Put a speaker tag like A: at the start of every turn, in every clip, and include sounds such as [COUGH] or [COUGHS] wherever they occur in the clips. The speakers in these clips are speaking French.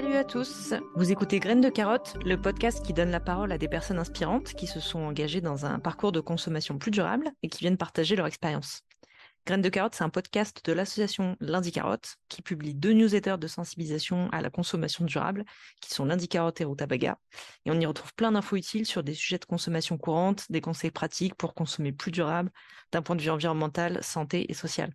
A: Salut à tous Vous écoutez Graines de carotte, le podcast qui donne la parole à des personnes inspirantes qui se sont engagées dans un parcours de consommation plus durable et qui viennent partager leur expérience. Graines de carotte, c'est un podcast de l'association Lundi Carotte qui publie deux newsletters de sensibilisation à la consommation durable qui sont Lundi Carotte et Rutabaga. Et on y retrouve plein d'infos utiles sur des sujets de consommation courante, des conseils pratiques pour consommer plus durable d'un point de vue environnemental, santé et social.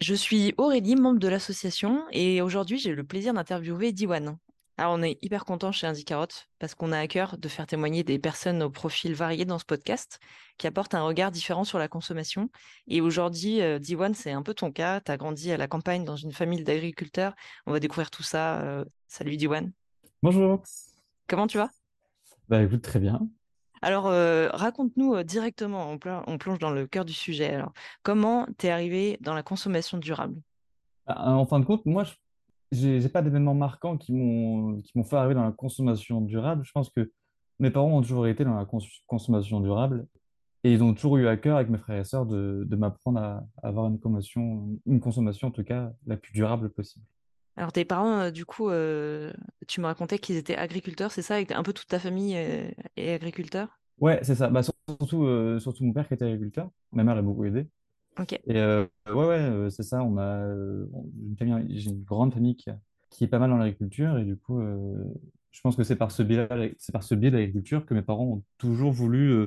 A: Je suis Aurélie, membre de l'association, et aujourd'hui j'ai le plaisir d'interviewer Diwan. Alors on est hyper content chez Carotte parce qu'on a à cœur de faire témoigner des personnes aux profils variés dans ce podcast qui apportent un regard différent sur la consommation. Et aujourd'hui, euh, Diwan, c'est un peu ton cas. Tu as grandi à la campagne dans une famille d'agriculteurs. On va découvrir tout ça. Euh, salut Diwan.
B: Bonjour.
A: Comment tu vas?
B: Bah écoute, très bien.
A: Alors, euh, raconte-nous euh, directement, on, plonge dans le cœur du sujet. Alors, comment t'es arrivé dans la consommation durable?
B: Bah, En fin de compte, moi, je n'ai pas d'événements marquants qui m'ont fait arriver dans la consommation durable. Je pense que mes parents ont toujours été dans la consommation durable et ils ont toujours eu à cœur avec mes frères et sœurs de, m'apprendre à, avoir une consommation, une consommation en tout cas la plus durable possible.
A: Alors tes parents, euh, du coup, euh, tu me racontais qu'ils étaient agriculteurs, c'est ça? Et un peu toute ta famille est, agriculteur?
B: Ouais, c'est ça. Bah, surtout, euh, surtout mon père qui était agriculteur. Ma mère l'a beaucoup aidé.
A: Ok.
B: Et ouais, ouais, c'est ça. On a une famille, j'ai une grande famille qui, qui est pas mal dans l'agriculture et du coup, je pense que c'est par ce biais, c'est par ce biais de l'agriculture que mes parents ont toujours voulu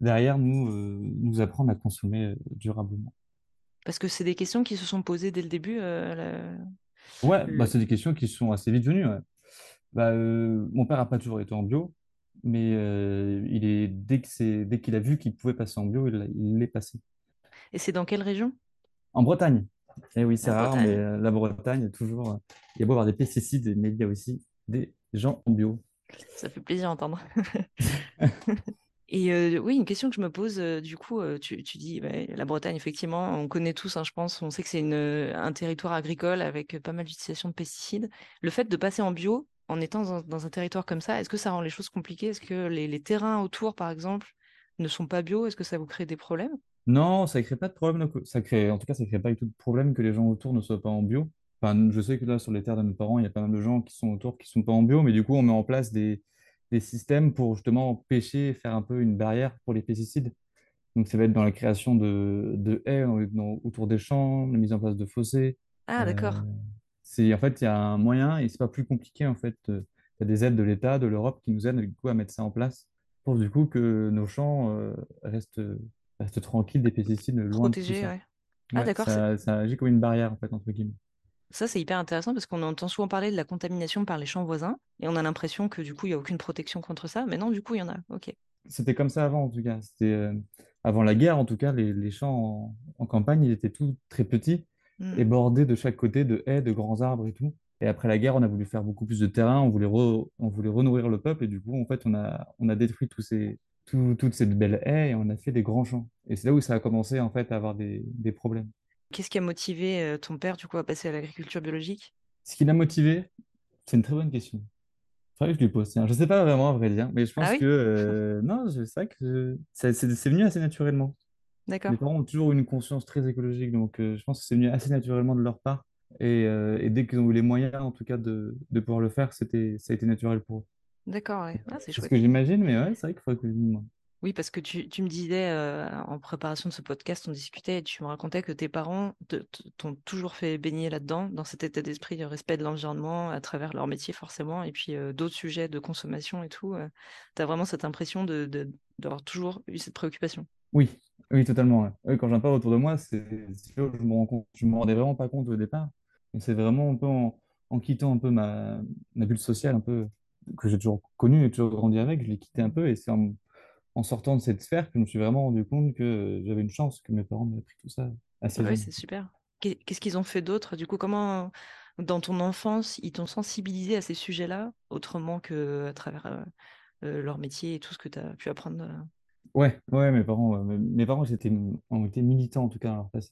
B: derrière nous nous apprendre à consommer durablement.
A: Parce que c'est des questions qui se sont posées dès le début.
B: Ouais, bah, c'est des questions qui sont assez vite venues. Bah, euh, mon père n'a pas toujours été en bio, mais euh, il est, dès que c'est, dès qu'il a vu qu'il pouvait passer en bio, il l'est passé.
A: Et c'est dans quelle région?
B: En Bretagne. Et eh oui, c'est rare, mais euh, la Bretagne, toujours, il y a beau avoir des pesticides, mais il y a aussi des gens en bio.
A: Ça fait plaisir d'entendre. [LAUGHS] Et oui, une question que je me pose, du coup, tu, dis bah, la Bretagne, effectivement, on connaît tous, hein, je pense, on sait que c'est un territoire agricole avec pas mal d'utilisation de pesticides. Le fait de passer en bio, en étant dans, un territoire comme ça, est-ce que ça rend les choses compliquées? Est-ce que les, terrains autour, par exemple, ne sont pas bio? Est-ce que ça vous crée des problèmes?
B: Non, ça ne crée pas de problème. Ça crée, en tout cas, ça ne crée pas du tout de problème que les gens autour ne soient pas en bio. Enfin, je sais que là, sur les terres de mes parents, il y a pas mal de gens qui sont autour qui ne sont pas en bio, mais du coup, on met en place des, des systèmes pour justement pêcher, faire un peu une barrière pour les pesticides. Donc, ça va être dans la création de, de haies autour des champs, la mise en place de fossés.
A: Ah, d'accord. Euh,
B: c'est, en fait, il y a un moyen et c'est pas plus compliqué. En fait, il y a des aides de l'État, de l'Europe qui nous aident du coup, à mettre ça en place pour du coup que nos champs euh, restent, restent tranquilles des pesticides loin
A: Protégés,
B: de tout
A: ça. Ouais. Ah, d'accord.
B: Ça, ça agit comme une barrière, en fait, entre guillemets.
A: Ça, c'est hyper intéressant parce qu'on entend souvent parler de la contamination par les champs voisins et on a l'impression que du coup, il n'y a aucune protection contre ça. Mais non, du coup, il y en a. Ok.
B: C'était comme ça avant, en tout cas. C'était euh, avant la guerre, en tout cas, les, champs en, campagne, ils étaient tous très petits hmm. et bordés de chaque côté de haies, de grands arbres et tout. Et après la guerre, on a voulu faire beaucoup plus de terrain, on voulait, on voulait renourrir le peuple et du coup, en fait, on a, on a détruit tous ces, toutes ces belles haies et on a fait des grands champs. Et c'est là où ça a commencé en fait à avoir des, des problèmes.
A: Qu'est-ce qui a motivé euh, ton père, du coup, à passer à l'agriculture biologique?
B: Ce qui l'a motivé, c'est une très bonne question. Vrai que je lui pose. Je ne sais pas vraiment, à vrai dire, mais je pense
A: ah
B: que. Euh, non, c'est vrai que c'est venu assez naturellement.
A: D'accord.
B: Mes parents ont toujours une conscience très écologique, donc euh, je pense que c'est venu assez naturellement de leur part. Et, dès qu'ils ont eu les moyens, en tout cas, de, de pouvoir le faire, ça a été naturel pour eux.
A: D'accord, ouais. Ah, c'est
B: ce que j'imagine, mais ouais, c'est vrai qu'il faudrait que je moi.
A: Oui, parce que tu, me disais euh, en préparation de ce podcast, on discutait et tu me racontais que tes parents t'ont toujours fait baigner là-dedans, dans cet état d'esprit de respect de l'environnement à travers leur métier forcément, et puis euh, d'autres sujets de consommation et tout. Euh, tu as vraiment cette impression de, d'avoir toujours eu cette préoccupation?
B: Oui, oui, totalement. quand j'en parle autour de moi, je me me rendais vraiment pas compte au départ. c'est vraiment un peu en, quittant un peu ma, bulle sociale, un peu que j'ai toujours connue et toujours grandi avec, je l'ai quitté un peu et c'est en en sortant de cette sphère que je me suis vraiment rendu compte que j'avais une chance, que mes parents m'aient appris tout ça assez
A: Oui, c'est super. Qu'est-ce qu'ils ont fait d'autre? Du coup, comment, dans ton enfance, ils t'ont sensibilisé à ces sujets-là, autrement qu'à travers euh, euh, leur métier et tout ce que tu as pu apprendre euh?
B: Ouais, ouais, mes parents, mes parents étaient, ont été militants en tout cas dans leur passé.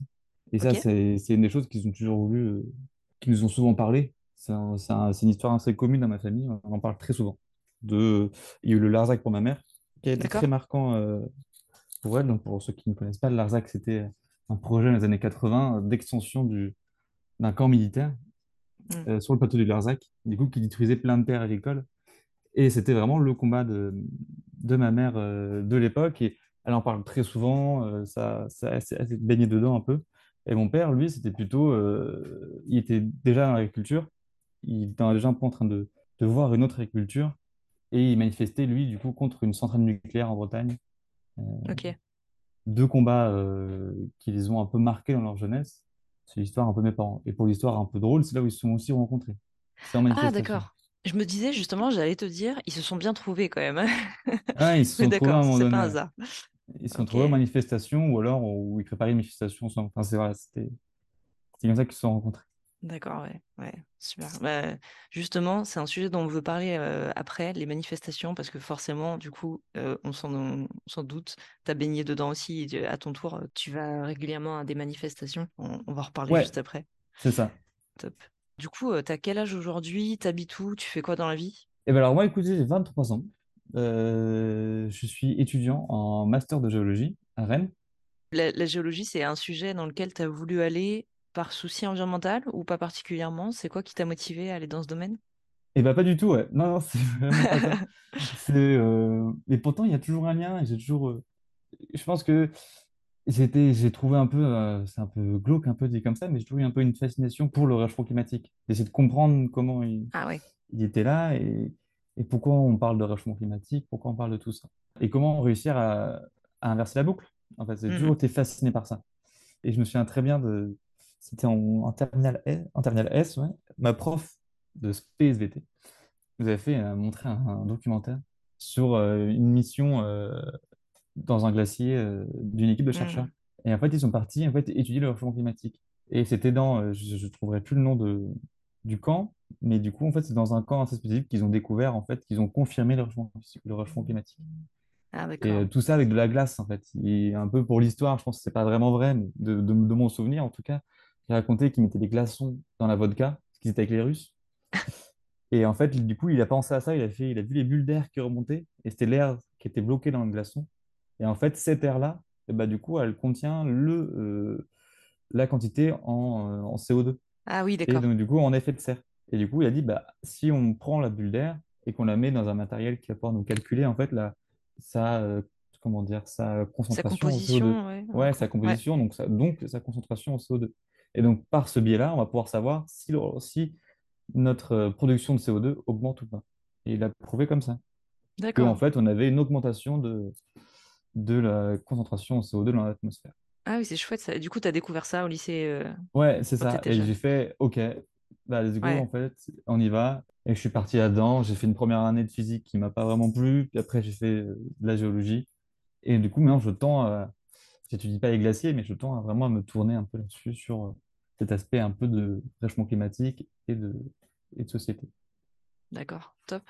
B: Et ça, c'est une des choses qu'ils ont toujours voulu, qui nous ont souvent parlé. C'est une histoire assez commune dans ma famille, on en parle très souvent. De, il y a eu le Larzac pour ma mère, qui a été très marquant euh, pour elle. Donc, pour ceux qui ne connaissent pas, l'Arzac, c'était un projet dans les années 80 d'extension d'un camp militaire mmh. sur le plateau du Larzac, du coup, qui détruisait plein de terres agricoles. Et c'était vraiment le combat de, de ma mère de l'époque. Et elle en parle très souvent, ça, ça, elle s'est baignée dedans un peu. Et mon père, lui, c'était plutôt. il était déjà dans l'agriculture. Il était déjà un peu en train de, de voir une autre agriculture. Et il manifestait, lui, du coup, contre une centrale nucléaire en Bretagne.
A: ok
B: deux combats euh, qui les ont un peu marqués dans leur jeunesse. C'est l'histoire un peu de mes parents. Et pour l'histoire un peu drôle, c'est là où ils se sont aussi rencontrés.
A: ah, d'accord. Je me disais justement, j'allais te dire, ils se sont bien trouvés quand même. Hein.
B: ah, ils se [LAUGHS] sont trouvés à un moment donné.
A: pas un hasard.
B: Ils se sont trouvés en manifestation ou alors où ils préparaient une manifestation. Enfin, c'est vrai, c'était comme ça qu'ils se sont rencontrés.
A: D'accord, ouais, ouais, super. Bah, justement, c'est un sujet dont on veut parler après, les manifestations, parce que forcément, du coup, on s'en doute, tu as baigné dedans aussi, à ton tour, tu vas régulièrement à des manifestations, on, va en reparler juste après.
B: C'est ça.
A: Top. Du coup, tu as quel âge aujourd'hui? T'habites où? Tu fais quoi dans la vie?
B: Eh ben alors moi, écoutez, j'ai 23 ans. je suis étudiant en master de géologie à Rennes.
A: la géologie, c'est un sujet dans lequel tu as voulu aller par souci environnemental ou pas particulièrement C'est quoi qui t'a motivé à aller dans ce domaine?
B: Eh bien, pas du tout, ouais. Non, non, [LAUGHS] c'est vraiment pas ça. [LAUGHS] Euh, mais pourtant, il y a toujours un lien. J'ai toujours. Euh, je pense que j'ai trouvé un peu, euh, c'est un peu glauque, un peu dit comme ça, mais j'ai trouvé un peu une fascination pour le réchauffement climatique. D'essayer de comprendre comment il,
A: ah
B: il était là et, et, pourquoi on parle de réchauffement climatique, pourquoi on parle de tout ça. Et comment réussir à, à inverser la boucle. En fait, j'ai toujours mmh été fasciné par ça. Et je me souviens très bien de, c'était en, terminale S, en S ma prof de PSVT nous avait fait euh, montrer un, documentaire sur euh, une mission euh, dans un glacier d'une équipe de chercheurs. Mmh. Et en fait, ils sont partis en fait, étudier le réchauffement climatique. Et c'était dans, je ne trouverai plus le nom de, du camp, mais du coup, en fait, c'est dans un camp assez spécifique qu'ils ont découvert, en fait, qu'ils ont confirmé le réchauffement, le réchauffement climatique.
A: Ah,
B: et tout ça avec de la glace, en fait. Et un peu pour l'histoire, je pense que c'est pas vraiment vrai, mais de, de, mon souvenir, en tout cas, il racontait qu'il mettait des glaçons dans la vodka, parce qu'ils étaient avec les Russes. [LAUGHS] Et en fait, du coup, il a pensé à ça, il a, fait, il a vu les bulles d'air qui remontaient, et c'était l'air qui était bloqué dans le glaçon. Et en fait, cette air-là, bah, du coup, elle contient le, euh, la quantité en, euh, en, CO2.
A: Ah oui, d'accord.
B: Et donc, du coup, en effet de serre. Et du coup, il a dit, bah, si on prend la bulle d'air et qu'on la met dans un matériel qui va pouvoir nous calculer, en fait, la, ça, euh, comment dire, sa concentration
A: sa composition,
B: en CO2. Ouais, sa composition, donc, donc sa concentration en CO2. Et donc, par ce biais-là, on va pouvoir savoir si, si notre euh, production de CO2 augmente ou pas. Et il a prouvé comme ça.
A: D'accord.
B: En fait, on avait une augmentation de, de la concentration en CO2 dans l'atmosphère.
A: Ah oui, c'est chouette ça. Du coup, tu as découvert ça au lycée euh,
B: Ouais, c'est ça. Et j'ai fait, OK, bah, let's go, en fait, on y va. Et je suis parti là-dedans. J'ai fait une première année de physique qui m'a pas vraiment plu. Puis après, j'ai fait euh, de la géologie. Et du coup, maintenant, je tends à, j'étudie pas les glaciers, mais je tends vraiment à me tourner un peu là-dessus sur euh, cet aspect un peu de réchauffement climatique et de, société.
A: D'accord, top.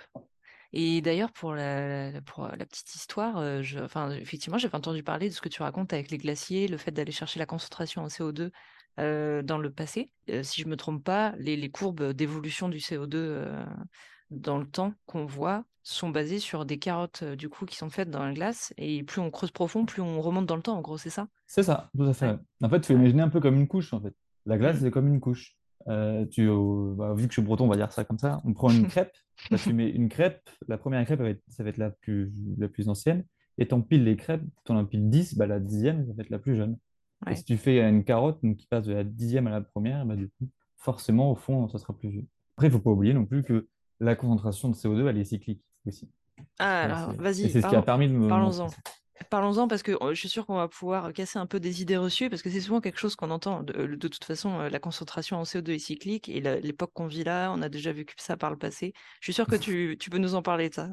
A: Et d'ailleurs, pour la, petite histoire, euh, je, enfin, effectivement, j'avais entendu parler de ce que tu racontes avec les glaciers, le fait d'aller chercher la concentration en CO2 euh, dans le passé. si je ne me trompe pas, les courbes d'évolution du CO2 dans le temps qu'on voit sont basées sur des carottes du coup qui sont faites dans la glace et plus on creuse profond, plus on remonte dans le temps. En gros, c'est ça?
B: C'est ça, tout à fait. En fait, il faut imaginer un peu comme une couche. En fait, la glace mmh. c'est comme une couche. Euh, tu, bah, vu que je suis breton, on va dire ça comme ça. On prend une [LAUGHS] crêpe. tu mets une crêpe. La première crêpe, ça va être la plus, la plus ancienne. Et tu empiles les crêpes. Tu en empiles 10, bah, la dixième, ça va être la plus jeune. Et si tu fais une carotte donc, qui passe de la dixième à la première, bah, du coup, forcément, au fond, ça sera plus vieux. Après, il ne faut pas oublier non plus que la concentration de CO2, elle est cyclique aussi.
A: Ah, alors, vas-y.
B: C'est ce qui a permis de me.
A: Parlons-en. Parlons-en parce que je suis sûr qu'on va pouvoir casser un peu des idées reçues parce que c'est souvent quelque chose qu'on entend. De, toute façon, la concentration en CO2 est cyclique et l'époque qu'on vit là, on a déjà vécu ça par le passé. Je suis sûr que tu, [LAUGHS] tu peux nous en parler de ça.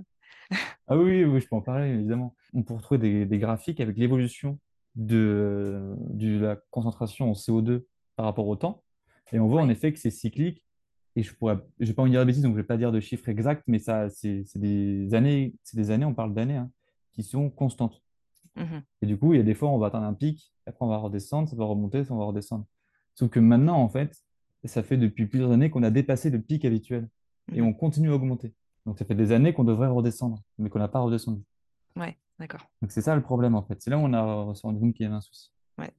B: ah oui, oui, je peux en parler évidemment. On peut retrouver des, des graphiques avec l'évolution de, de la concentration en CO2 par rapport au temps. Et on voit en effet que c'est cyclique et je pourrais, je vais pas en dire de bêtises, donc je vais pas dire de chiffres exacts, mais ça, c'est des années, c'est des années, on parle d'années, hein, qui sont constantes.
A: Mmh
B: et du coup, il y a des fois, on va atteindre un pic, après on va redescendre, ça va remonter, ça va redescendre. Sauf que maintenant, en fait, ça fait depuis plusieurs années qu'on a dépassé le pic habituel et mmh on continue à augmenter. Donc ça fait des années qu'on devrait redescendre, mais qu'on n'a pas redescendu.
A: Ouais, d'accord.
B: Donc c'est ça le problème, en fait. C'est là où on a rendu compte qu'il y avait un souci.
A: Ouais.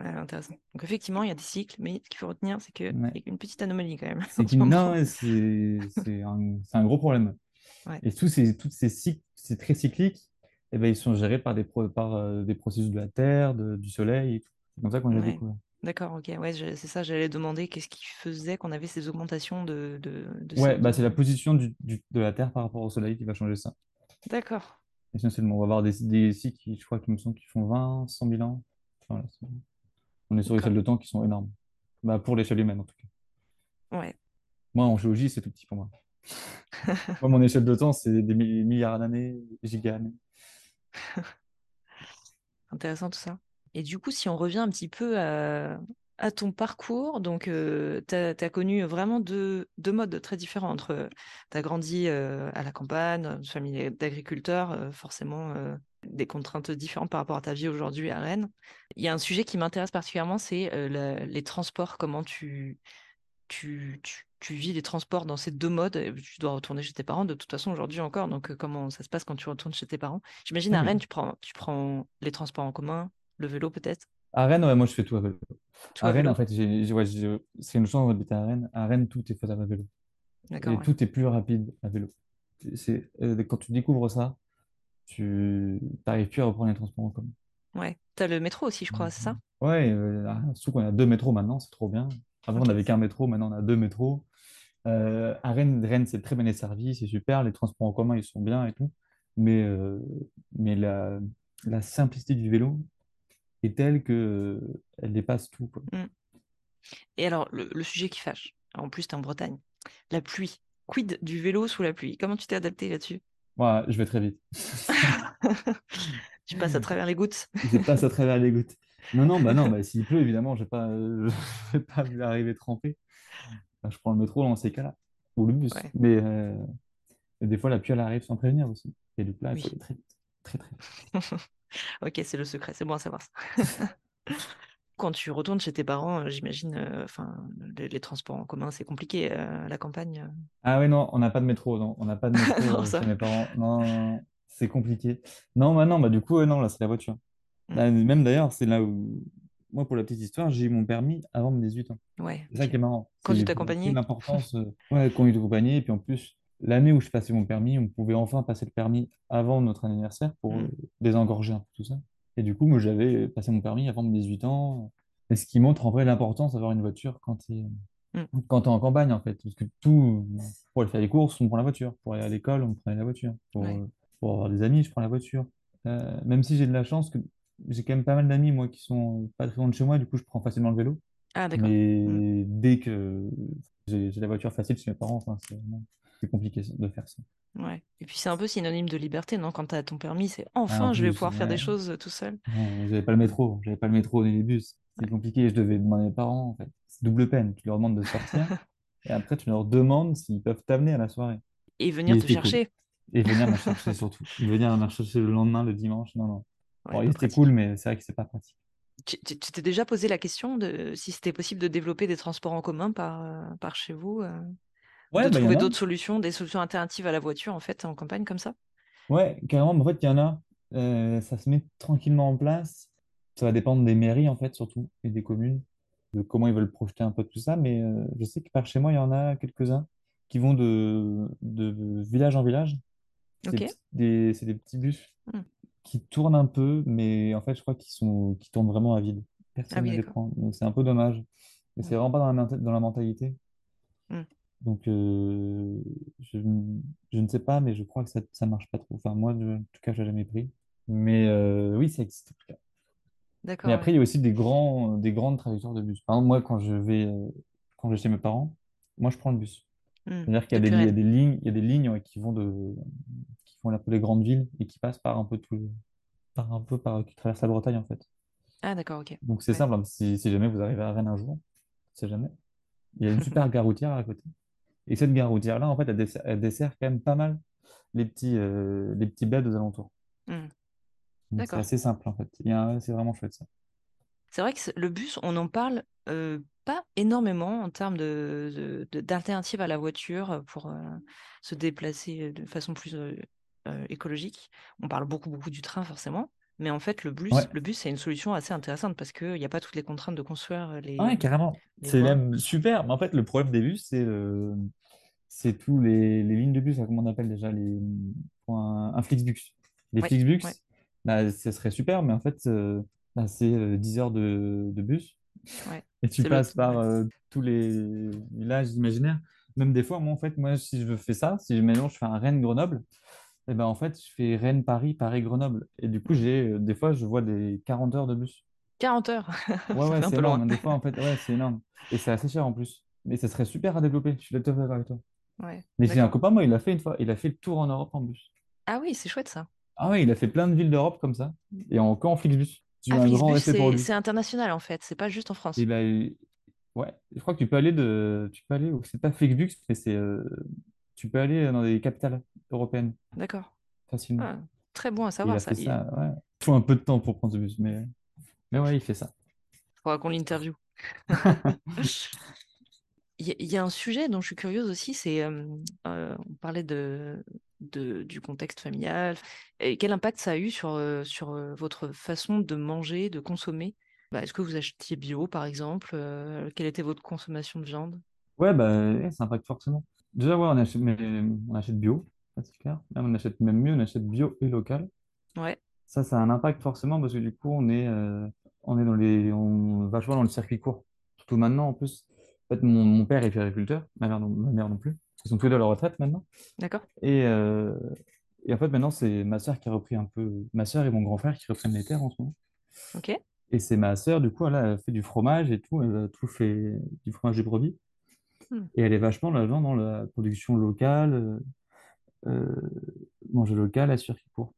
A: Intéressant. Donc effectivement, il y a des cycles, mais ce qu'il faut retenir, c'est qu'il y a une petite anomalie quand même. [LAUGHS]
B: C'est c'est un, un, gros problème. Et tous ces, toutes ces cycles, c'est très cyclique, eh ben, ils sont gérés par des, par, euh, des processus de la Terre, du Soleil. C'est comme ça qu'on les découvert.
A: D'accord, ok. Ouais, c'est ça, j'allais demander qu'est-ce qui faisait qu'on avait ces augmentations de. de,
B: ouais, bah, c'est la position du, du, de la Terre par rapport au Soleil qui va changer ça.
A: D'accord.
B: Essentiellement, on va avoir des, des cycles je crois, qui me semble, qui font 20, 100 000 ans. On est sur des échelles de temps qui sont énormes. Bah, pour l'échelle humaine, en tout
A: cas. Ouais.
B: Moi, en géologie, c'est tout petit pour moi. [LAUGHS] moi, mon échelle de temps, c'est des milliards d'années, giga d'années. [LAUGHS]
A: Intéressant tout ça. Et du coup, si on revient un petit peu à, ton parcours, donc euh, tu as, connu vraiment deux, modes très différents. Entre, tu as grandi euh, à la campagne, une famille d'agriculteurs, euh, forcément des contraintes différentes par rapport à ta vie aujourd'hui à Rennes. Il y a un sujet qui m'intéresse particulièrement, c'est les transports. Comment tu, tu, tu, vis les transports dans ces deux modes? Tu dois retourner chez tes parents de toute façon aujourd'hui encore. Donc, comment ça se passe quand tu retournes chez tes parents? J'imagine à Rennes, tu prends, tu prends les transports en commun, le vélo peut-être?
B: À Rennes, ouais, moi je fais tout à vélo. à, Rennes, en fait, c'est une chance d'habiter à Rennes. À Rennes, tout est faisable à vélo. Et tout est plus rapide à vélo. C'est, euh, quand tu découvres ça, tu n'arrives plus à reprendre les transports en commun.
A: Ouais, tu as le métro aussi, je crois, c'est ça?
B: Ouais, euh, ah, surtout qu'on a deux métros maintenant, c'est trop bien. Avant, on n'avait qu'un métro, maintenant, on a deux métros. Euh, à Rennes, Rennes c'est très bien desservi, c'est super. Les transports en commun, ils sont bien et tout. Mais, euh, mais la, la, simplicité du vélo est telle qu'elle elle dépasse tout. Mm.
A: Et alors, le, sujet qui fâche, en plus, tu es en Bretagne, la pluie. Quid du vélo sous la pluie? Comment tu t'es adapté là-dessus?
B: Ouais, je vais très vite. [LAUGHS] [LAUGHS]
A: tu passes à travers les gouttes. [LAUGHS]
B: je passe à travers les gouttes. Non, non, bah non, bah, s'il pleut, évidemment, je ne vais pas, arriver trempé. je prends le métro dans ces cas-là, ou le bus. Mais euh, des fois, la pluie, elle arrive sans prévenir aussi. Et du coup, là, il faut aller très vite. Très, très
A: ok, c'est le secret, c'est bon à savoir ça. Quand tu retournes chez tes parents, euh, j'imagine, euh, enfin, les, transports en commun, c'est compliqué à la campagne.
B: Ah oui, non, on n'a pas de métro, non, on n'a pas de [LAUGHS] métro chez mes parents. Non, c'est compliqué. Non, bah non, bah du coup, non, là, c'est la voiture. Mm. Bah, même d'ailleurs, c'est là où, moi, pour la petite histoire, j'ai eu mon permis avant mes 18 ans.
A: Ouais,
B: c'est ça qui est marrant.
A: Conduite accompagnée
B: L'importance, [LAUGHS] euh, ouais, conduite accompagnée. Et puis en plus, l'année où je passais mon permis, on pouvait enfin passer le permis avant notre anniversaire pour mm. désengorger un peu tout ça. Et du coup, moi, j'avais passé mon permis avant mes 18 ans. Et ce qui montre en vrai l'importance d'avoir une voiture quand tu es, mm. quand es en campagne, en fait. Parce que tout, pour aller faire les courses, on prend la voiture. Pour aller à l'école, on prend la voiture. Pour, pour avoir des amis, je prends la voiture. Euh, même si j'ai de la chance que j'ai quand même pas mal d'amis, moi, qui sont pas très loin de chez moi, du coup, je prends facilement le vélo.
A: Ah, d'accord.
B: Mais mm. dès que j'ai la voiture facile chez mes parents, enfin, c'est compliqué de faire ça.
A: Ouais. Et puis c'est un peu synonyme de liberté, non? Quand tu as ton permis, c'est enfin, je vais pouvoir faire des choses euh, tout seul.
B: J'avais pas le métro, j'avais pas le métro ni les bus. C'est compliqué, je devais demander à mes parents, en fait. C'est double peine. Tu leur demandes de sortir [LAUGHS] et après tu leur demandes s'ils peuvent t'amener à la soirée.
A: Et venir te chercher.
B: Et venir me [LAUGHS] chercher surtout. Venir me chercher le lendemain, le dimanche. Non, non. Ouais, c'était cool, mais c'est vrai que c'est pas pratique.
A: Tu t'es déjà posé la question de si c'était possible de développer des transports en commun par, euh, par chez vous euh, De bah, trouver d'autres solutions, des solutions alternatives à la voiture, en fait, en campagne comme ça
B: Ouais, carrément. En fait, il y en a. Euh, ça se met tranquillement en place. Ça va dépendre des mairies, en fait, surtout, et des communes, de comment ils veulent projeter un peu tout ça. Mais je sais que par chez moi, il y en a quelques-uns qui vont de, de village en village. C'est des, des, petits bus mmh qui tournent un peu, mais en fait, je crois qu'ils sont, qui tournent vraiment à vide. Personne ah ne les prend. Donc, c'est un peu dommage. Mais c'est vraiment pas dans la, dans la mentalité. Hmm. Donc, euh, je, je, ne sais pas, mais je crois que ça ne marche pas trop. Enfin, moi, en tout cas, je n'ai jamais pris. Mais euh, oui, ça existe en tout cas.
A: D'accord.
B: Mais après, il y a aussi des, grands, des grandes trajectoires de bus. Par exemple, moi, quand je vais, euh, quand je vais chez mes parents, moi, je prends le bus. Hmm. C'est-à-dire qu'il y, y, a des lignes, il y a des lignes qui vont de, font les grandes villes et qui passent par un peu tout, par un peu par, qui traversent la Bretagne en fait.
A: Ah d'accord, ok.
B: Donc c'est simple, hein. si, si, jamais vous arrivez à Rennes un jour, c'est jamais, il y a une super gare routière à côté. Et cette gare routière là, en fait, elle dessert, quand même pas mal les petits, euh, les petits bleds aux alentours. Hmm. C'est assez simple en fait. C'est vraiment chouette ça.
A: C'est vrai que le bus, on en parle euh, pas énormément en termes de, d'alternatives à la voiture pour euh, se déplacer de façon plus euh, écologique. On parle beaucoup, beaucoup du train, forcément. Mais en fait, le bus, le bus, c'est une solution assez intéressante parce qu'il n'y a pas toutes les contraintes de construire les.
B: Ouais, carrément. C'est même super. Mais en fait, le problème des bus, c'est c'est tous les, les, lignes de bus, comment on appelle déjà les un, un Flixbus. Les Flixbus, bah, ce serait super, mais en fait, euh, bah, c'est 10 euh, heures de, de bus. Et tu passes par euh, tous les villages imaginaires. Même des fois, moi, en fait, moi, si je fais ça, si je mélange, je fais un Rennes-Grenoble, et ben, en fait, je fais Rennes-Paris, Paris-Grenoble. Et du coup, j'ai des fois, je vois des 40 heures de bus.
A: 40 heures?
B: Ouais, [LAUGHS] ouais, c'est énorme. Des fois, en [LAUGHS] fait, ouais, c'est énorme. Et c'est assez cher en plus. Mais ça serait super à développer. Je suis d'accord avec toi.
A: Ouais,
B: Mais j'ai un copain, moi, il l'a fait une fois. Il a fait le tour en Europe en bus.
A: Ah oui, c'est chouette ça.
B: Ah oui, il a fait plein de villes d'Europe comme ça. Et encore en Flixbus.
A: Ah, c'est international en fait, c'est pas juste en France.
B: Et ben, ouais, je crois que tu peux aller de, tu peux aller, c'est pas Flixbus, mais c'est, euh, tu peux aller dans des capitales européennes
A: D'accord.
B: facilement.
A: Ah, très bon à
B: Il
A: savoir
B: a
A: ça.
B: fait
A: Il
B: ça, ouais. Il faut un peu de temps pour prendre ce bus, mais, mais ouais, il fait ça.
A: faudra qu'on l'interviewe. [LAUGHS] Il y, a un sujet dont je suis curieuse aussi, c'est, euh, on parlait de, de, du contexte familial. Et quel impact ça a eu sur, euh, sur euh, votre façon de manger, de consommer? Bah, Est-ce que vous achetiez bio, par exemple? Quelle était votre consommation de viande?
B: Ouais, bah, ça impacte forcément. Déjà, ouais, on achète, mais, on achète bio, c'est clair. Là, on achète même mieux, on achète bio et local.
A: Ouais.
B: Ça, ça a un impact forcément parce que du coup, on est, on est dans les, on, vachement dans le circuit court. Surtout maintenant, en plus. En fait, mon, mon père est agriculteur, ma mère, non, ma mère non plus. Ils sont tous deux à la retraite maintenant.
A: D'accord.
B: Et, euh, et en fait, maintenant, c'est ma soeur qui a repris un peu, ma soeur et mon grand frère qui reprennent les terres en ce moment.
A: Ok.
B: Et c'est ma soeur, du coup, elle a fait du fromage et tout, elle a tout fait du fromage de brebis. Et elle est vachement là dans la production locale, euh, euh, manger local, à qui court.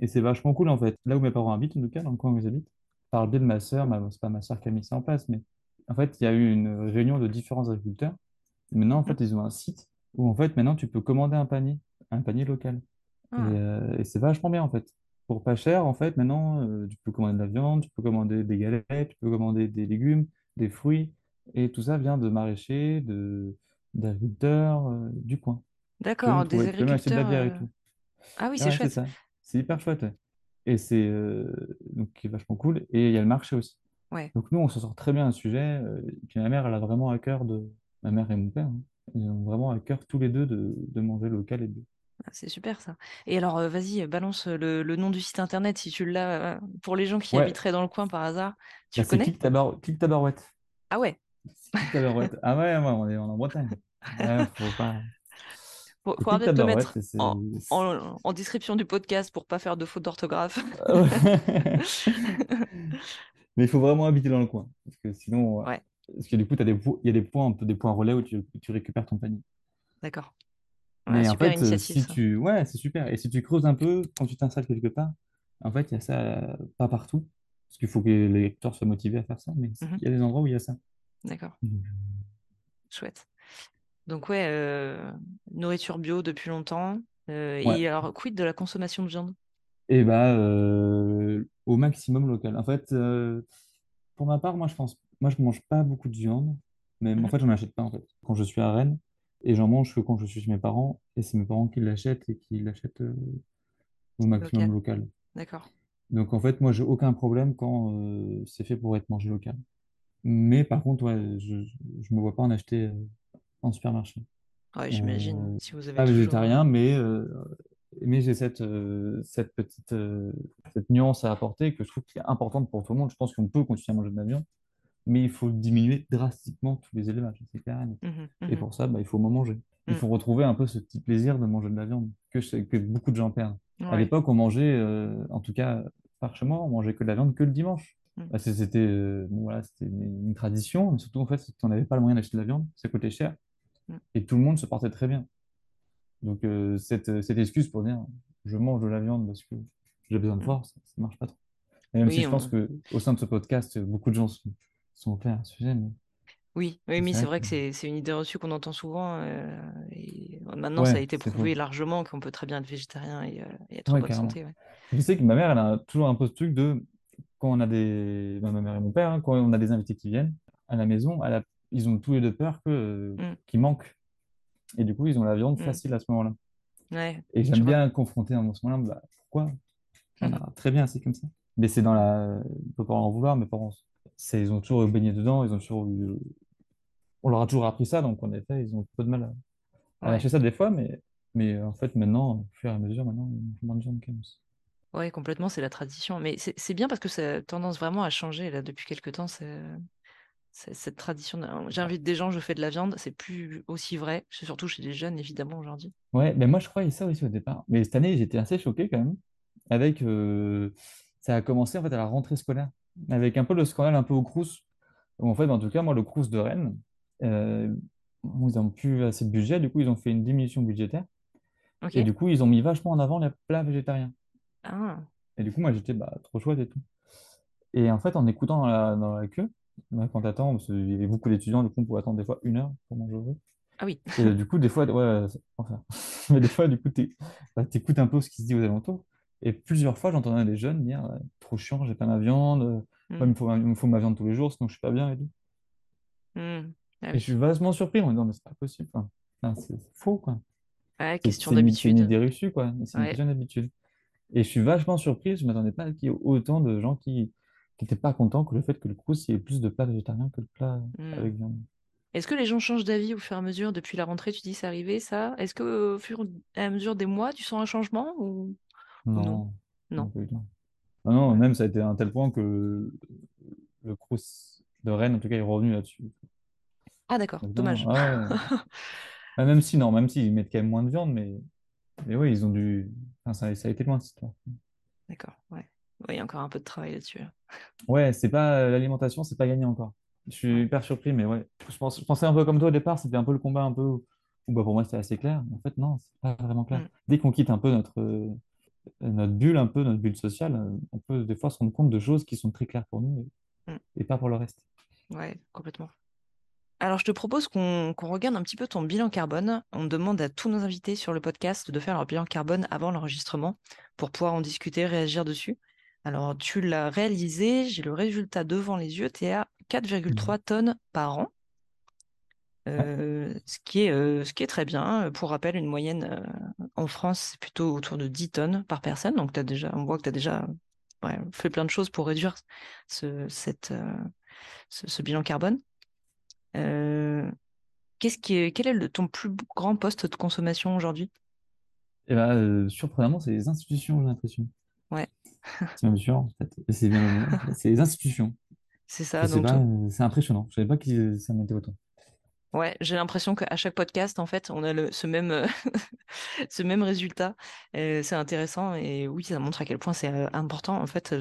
B: Et c'est vachement cool en fait. Là où mes parents habitent, en tout cas, dans le coin où ils habitent, par le biais de ma soeur, c'est pas ma soeur qui a mis ça en place, mais en fait, il y a eu une réunion de différents agriculteurs. Et maintenant, en fait, ils ont un site où en fait, maintenant, tu peux commander un panier, un panier local. Ah. Euh, et, c'est vachement bien en fait. Pour pas cher, en fait, maintenant, euh, tu peux commander de la viande, tu peux commander des galettes, tu peux commander des légumes, des fruits. Et tout ça vient de maraîchers, de, d'agriculteurs euh, du coin.
A: D'accord, des agriculteurs.
B: De et tout.
A: Ah oui, c'est chouette.
B: C'est, hyper chouette. Et c'est donc vachement cool. Et il y a le marché aussi. Donc nous, on se sort très bien un sujet. et puis ma mère, elle a vraiment à cœur de... Ma mère et mon père, hein, ils ont vraiment à cœur tous les deux de, de manger local et bio.
A: Ah, c'est super ça. Et alors, vas-y, balance le, le, nom du site internet si tu l'as pour les gens qui habiteraient dans le coin par hasard. Tu
B: bah,
A: connais
B: Click, tabar... Tabarouette.
A: Ah ouais.
B: Ah ouais, ouais, on est en Bretagne. [LAUGHS] Ouais, faut pas...
A: Faut, faut de te mettre en, en, en, description du podcast pour pas faire de faute d'orthographe. [LAUGHS] [LAUGHS]
B: Mais il faut vraiment habiter dans le coin. Parce que sinon, ouais. parce que du coup, as des, il y a des points, des points relais où tu, tu récupères ton panier.
A: D'accord.
B: Mais en fait, si tu... ouais, c'est super. Et si tu creuses un peu, quand tu t'installes quelque part, en fait, il y a ça pas partout. Parce qu'il faut que les lecteurs soient motivés à faire ça. Mais mhm. il y a des endroits où il y a ça.
A: D'accord. Chouette. Donc, ouais, euh, nourriture bio depuis longtemps. Euh, et alors, quid de la consommation de viande?
B: Et bah, euh, au maximum local. En fait, pour ma part, moi, je pense, moi, je mange pas beaucoup de viande, mais en mhm. fait, j'en achète pas, en fait. Quand je suis à Rennes, et j'en mange que quand je suis chez mes parents, et c'est mes parents qui l'achètent et qui l'achètent au maximum local.
A: D'accord.
B: Donc, en fait, moi, j'ai aucun problème quand c'est fait pour être mangé local. Mais par contre, ouais, je ne me vois pas en acheter en supermarché.
A: Ouais, j'imagine. si vous avez
B: pas végétarien, mais mais j'ai cette, euh, cette petite euh, cette nuance à apporter que je trouve qui est importante pour tout le monde. Je pense qu'on peut continuer à manger de la viande, mais il faut diminuer drastiquement tous les élevages, c'est clair. Mmh et mmh pour ça, bah, il faut moins manger. Il mmh. faut retrouver un peu ce petit plaisir de manger de la viande que, que beaucoup de gens perdent. À l'époque, on mangeait, euh, en tout cas par chez moi, on mangeait que de la viande que le dimanche. Bah, c'était voilà, c'était une, tradition, mais surtout en fait, on n'avait pas le moyen d'acheter de la viande, ça coûtait cher, et tout le monde se portait très bien. Donc, euh, cette, cette, excuse pour dire je mange de la viande parce que j'ai besoin de force, ça ne marche pas trop. Et même si je pense qu'au sein de ce podcast, beaucoup de gens sont, sont clairs à ce sujet. Mais...
A: Oui, oui, mais c'est vrai que, c'est une idée reçue qu'on entend souvent. Euh, et maintenant, ça a été prouvé largement qu'on peut très bien être végétarien et, euh, être en bonne santé.
B: Je sais que ma mère, elle a toujours un peu ce truc de quand on a des. Ben, ma mère et mon père, hein, quand on a des invités qui viennent à la maison, ils ont tous les deux peur que... Mm. qu'il manque et du coup, ils ont la viande mm. facile à ce moment-là.
A: Ouais,
B: et j'aime bien confronter en ce moment-là, bah, pourquoi? Mmh. très bien, c'est comme ça. Mais c'est dans la. On peut pas en vouloir, mes parents, ils ont toujours baigné dedans, ils ont toujours On leur a toujours appris ça, donc en effet, ils ont peu de mal à, lâcher ça des fois, mais, mais en fait, maintenant, au fur et à mesure, maintenant, ils ont moins de gens
A: Oui, complètement, c'est la tradition. Mais c'est bien parce que ça a tendance vraiment à changer. Là, depuis quelques temps, c'est cette tradition. J'invite des gens, je fais de la viande, c'est plus aussi vrai, surtout chez les jeunes, évidemment, aujourd'hui.
B: Ouais, mais moi, je croyais ça aussi au départ. Mais cette année, j'étais assez choqué quand même. Avec, euh, ça a commencé en fait à la rentrée scolaire, avec un peu le scandale un peu au Crous. En fait, en tout cas, moi, le Crous de Rennes, euh, ils n'ont plus assez de budget, du coup, ils ont fait une diminution budgétaire. Et du coup, ils ont mis vachement en avant les plats végétariens. Ah. Et du coup, moi, j'étais bah, trop chouette et tout. Et en fait, en écoutant dans la, dans la queue, quand t'attends, parce qu'il y avait beaucoup d'étudiants, du coup, on pouvait attendre des fois une heure pour manger au
A: Ah oui.
B: Et du coup, des fois, ouais, enfin, [LAUGHS] mais des fois, du coup, bah, t'écoutes un peu ce qui se dit aux alentours. Et plusieurs fois, j'entendais des jeunes dire Trop chiant, j'ai pas ma viande, mm. il, me faut, il me faut ma viande tous les jours, sinon je suis pas bien et tout. Mm. Ah et je suis vachement surpris en me disant Mais c'est pas possible, c'est faux, quoi.
A: Ouais, question d'habitude. C'est une
B: idée reçue, quoi. C'est une question d'habitude. Et je suis vachement surpris, je ne m'attendais pas qu'il y ait autant de gens qui n'étaient pas contents que le fait que le Crous, il y ait plus de plats végétariens que de plats hmm. avec viande.
A: Est-ce que les gens changent d'avis au fur et à mesure depuis la rentrée? Tu dis c'est arrivé ça Est-ce que au fur et à mesure des mois, tu sens un changement ou
B: non Non. Non, non, même ça a été à un tel point que le Crous de Rennes, en tout cas, est revenu là-dessus.
A: Ah d'accord, dommage. [LAUGHS]
B: Ah, même si, non, même s'ils mettent quand même moins de viande, mais mais oui, ils ont dû. ça, a été loin, cette histoire.
A: D'accord, ouais. il y a encore un peu de travail là-dessus.
B: Ouais, c'est pas l'alimentation, c'est pas gagné encore. Je suis hyper surpris, mais ouais. Je, pense, je pensais un peu comme toi au départ, c'était un peu le combat un peu où, bah, pour moi c'était assez clair. en fait, non, c'est pas vraiment clair. Mm. Dès qu'on quitte un peu notre, notre bulle, un peu notre bulle sociale, on peut des fois se rendre compte de choses qui sont très claires pour nous et, mm. et pas pour le reste.
A: Ouais, complètement. Alors, je te propose qu'on regarde un petit peu ton bilan carbone. On demande à tous nos invités sur le podcast de faire leur bilan carbone avant l'enregistrement pour pouvoir en discuter, réagir dessus. Alors, tu l'as réalisé, j'ai le résultat devant les yeux, tu es à 4,3 tonnes par an. Euh, ce, qui est, euh, ce qui est très bien. Pour rappel, une moyenne euh, en France, c'est plutôt autour de 10 tonnes par personne. Donc, as déjà, on voit que tu as déjà fait plein de choses pour réduire ce, cette, ce bilan carbone. Euh, qu'est-ce qui est, quel est le, ton plus grand poste de consommation aujourd'hui?
B: Eh ben, euh, surprenamment, c'est les institutions, j'ai l'impression.
A: Ouais. [LAUGHS]
B: c'est même sûr, en fait. C'est les institutions.
A: C'est ça.
B: C'est impressionnant. Je savais pas que ça m'était autant.
A: Ouais, j'ai l'impression qu'à chaque podcast, en fait, on a le, ce, même, [LAUGHS] ce même résultat. c'est intéressant et oui, ça montre à quel point c'est euh, important. En fait,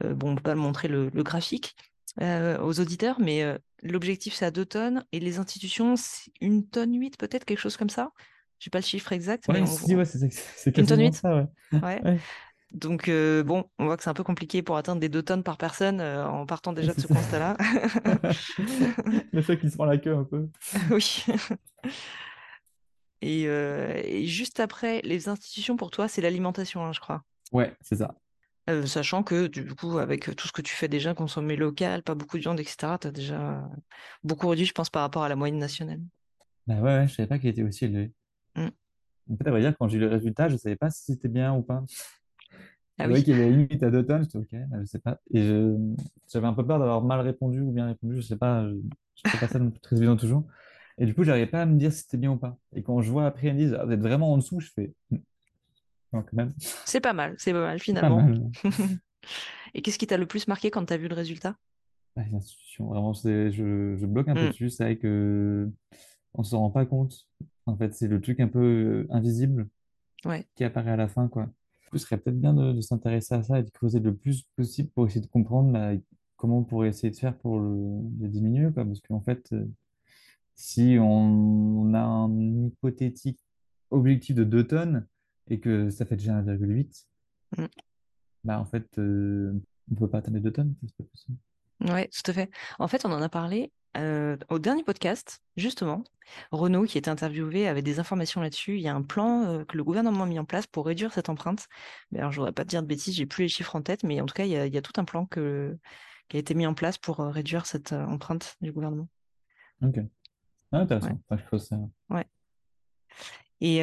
A: bon, on peut pas le montrer le, le graphique, euh, aux auditeurs, mais euh, l'objectif c'est à 2 tonnes et les institutions, c'est une tonne 8 peut-être, quelque chose comme ça. Je n'ai pas le chiffre exact.
B: mais c'est une tonne 8. Ça,
A: ouais. Donc, euh, bon, on voit que c'est un peu compliqué pour atteindre des 2 tonnes par personne en partant déjà de ce constat-là. [LAUGHS]
B: le fait qu'il se prend la queue un peu. [LAUGHS]
A: oui. Et, juste après, les institutions pour toi, c'est l'alimentation, hein, je crois.
B: Ouais, c'est ça.
A: Euh, sachant que du coup, avec tout ce que tu fais déjà, consommer local, pas beaucoup de viande, etc., tu as déjà beaucoup réduit, je pense, par rapport à la moyenne nationale.
B: Bah ouais, je je savais pas qu'il était aussi élevé. Mmh. En fait, à vrai dire, quand j'ai eu le résultat, je savais pas si c'était bien ou pas. Ah je oui. qu'il y avait limite à deux tonnes, je ok, bah, je sais pas. Et j'avais un peu peur d'avoir mal répondu ou bien répondu, je sais pas, je ne fais pas ça très évident toujours. Et du coup, j'arrivais pas à me dire si c'était bien ou pas. Et quand je vois après, ils me disent, ah, vous êtes vraiment en dessous, je fais,
A: C'est pas mal, c'est pas mal finalement. [LAUGHS] Et qu'est-ce qui t'a le plus marqué quand tu as vu le résultat?
B: Ah, vraiment, je, je, bloque un peu mm. dessus, c'est vrai que on se rend pas compte. En fait, c'est le truc un peu euh, invisible qui apparaît à la fin, quoi. Du coup, ce serait peut-être bien de, s'intéresser à ça et de creuser le plus possible pour essayer de comprendre bah, comment on pourrait essayer de faire pour le, diminuer, quoi. Parce qu'en fait, euh, si on, a un hypothétique objectif de 2 tonnes, et que ça fait déjà 1,8, mm. bah en fait, euh, on ne peut pas atteindre les 2 tonnes, c'est pas possible.
A: Oui, tout à fait. En fait, on en a parlé euh, au dernier podcast, justement. Renault, qui était interviewé, avait des informations là-dessus. Il y a un plan euh, que le gouvernement a mis en place pour réduire cette empreinte. Mais alors, je ne voudrais pas te dire de bêtises, j'ai plus les chiffres en tête, mais en tout cas, il y a, tout un plan que, qui a été mis en place pour réduire cette empreinte du gouvernement.
B: Ok. Ah, intéressant.
A: Ouais.
B: ça.
A: Ouais. Et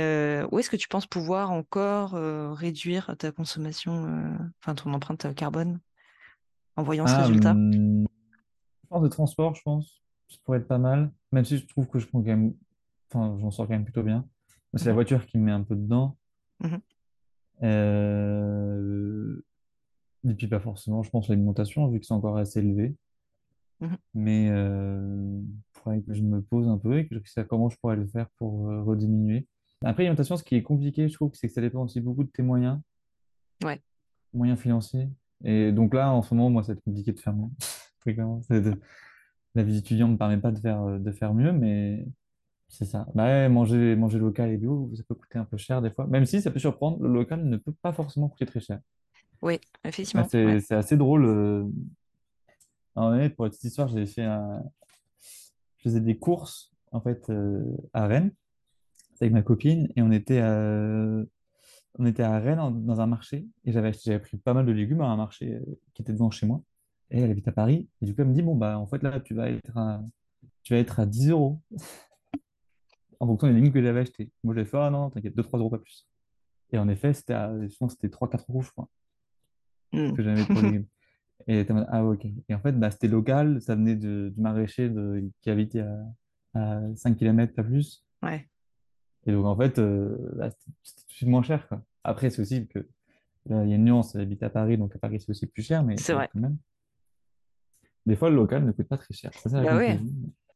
A: où est-ce que tu penses pouvoir encore réduire ta consommation, enfin ton empreinte carbone? En voyant ce
B: Ah,
A: résultat?
B: hum, transport de transport, je pense. Ça pourrait être pas mal. Même si je trouve que je prends quand même. Enfin, j'en sors quand même plutôt bien. Mais C'est la
A: Mmh
B: voiture qui me met un peu dedans.
A: Mmh
B: Euh, Et puis pas forcément, je pense, l'alimentation, vu que c'est encore assez élevé. Mais euh, faudrait que je me pose un peu et que je à comment je pourrais le faire pour euh, rediminuer. Après, l'alimentation, ce qui est compliqué, je trouve, c'est que ça dépend aussi beaucoup de tes moyens,
A: Ouais.
B: moyens financiers. Et donc là, en ce moment, moi, c'est compliqué de faire mieux. [LAUGHS] De- La vie d'étudiant ne me permet pas de faire, euh, de faire mieux, mais c'est ça. Bah ouais, manger, manger local et bio, ça peut coûter un peu cher des fois. Même si ça peut surprendre, le local ne peut pas forcément coûter très cher.
A: Oui,
B: Ah,
A: effectivement,
B: c'est assez drôle. euh, En vrai, pour la petite histoire, j'avais fait un... je faisais des courses en fait euh, à Rennes avec ma copine et on était à, on était à Rennes en- dans un marché et j'avais acheté- pris pas mal de légumes à un marché euh, qui était devant chez moi et elle habite à Paris et du coup elle me dit bon bah en fait là tu vas être à, tu vas être à 10 euros [LAUGHS] en fonction des légumes que j'avais achetés. Moi j'ai fait ah non t'inquiète deux trois euros pas plus. Et en effet c'était à, je pense que c'était trois quatre euros je crois
A: Mmh.
B: que j'avais pour les légumes. [LAUGHS] Et était ah ok. Et en fait, bah, c'était local, ça venait de, du maraîcher de, qui habitait à, à 5 km, pas plus.
A: Ouais,
B: Et donc en fait, euh, bah, c'était c'était tout de suite moins cher, quoi. Après, c'est aussi que là, il y a une nuance, elle habite à Paris, donc à Paris, c'est aussi plus cher, mais
A: c'est vrai.
B: quand même. Des fois, le local ne coûte pas très cher. C'est ça
A: Bah ouais.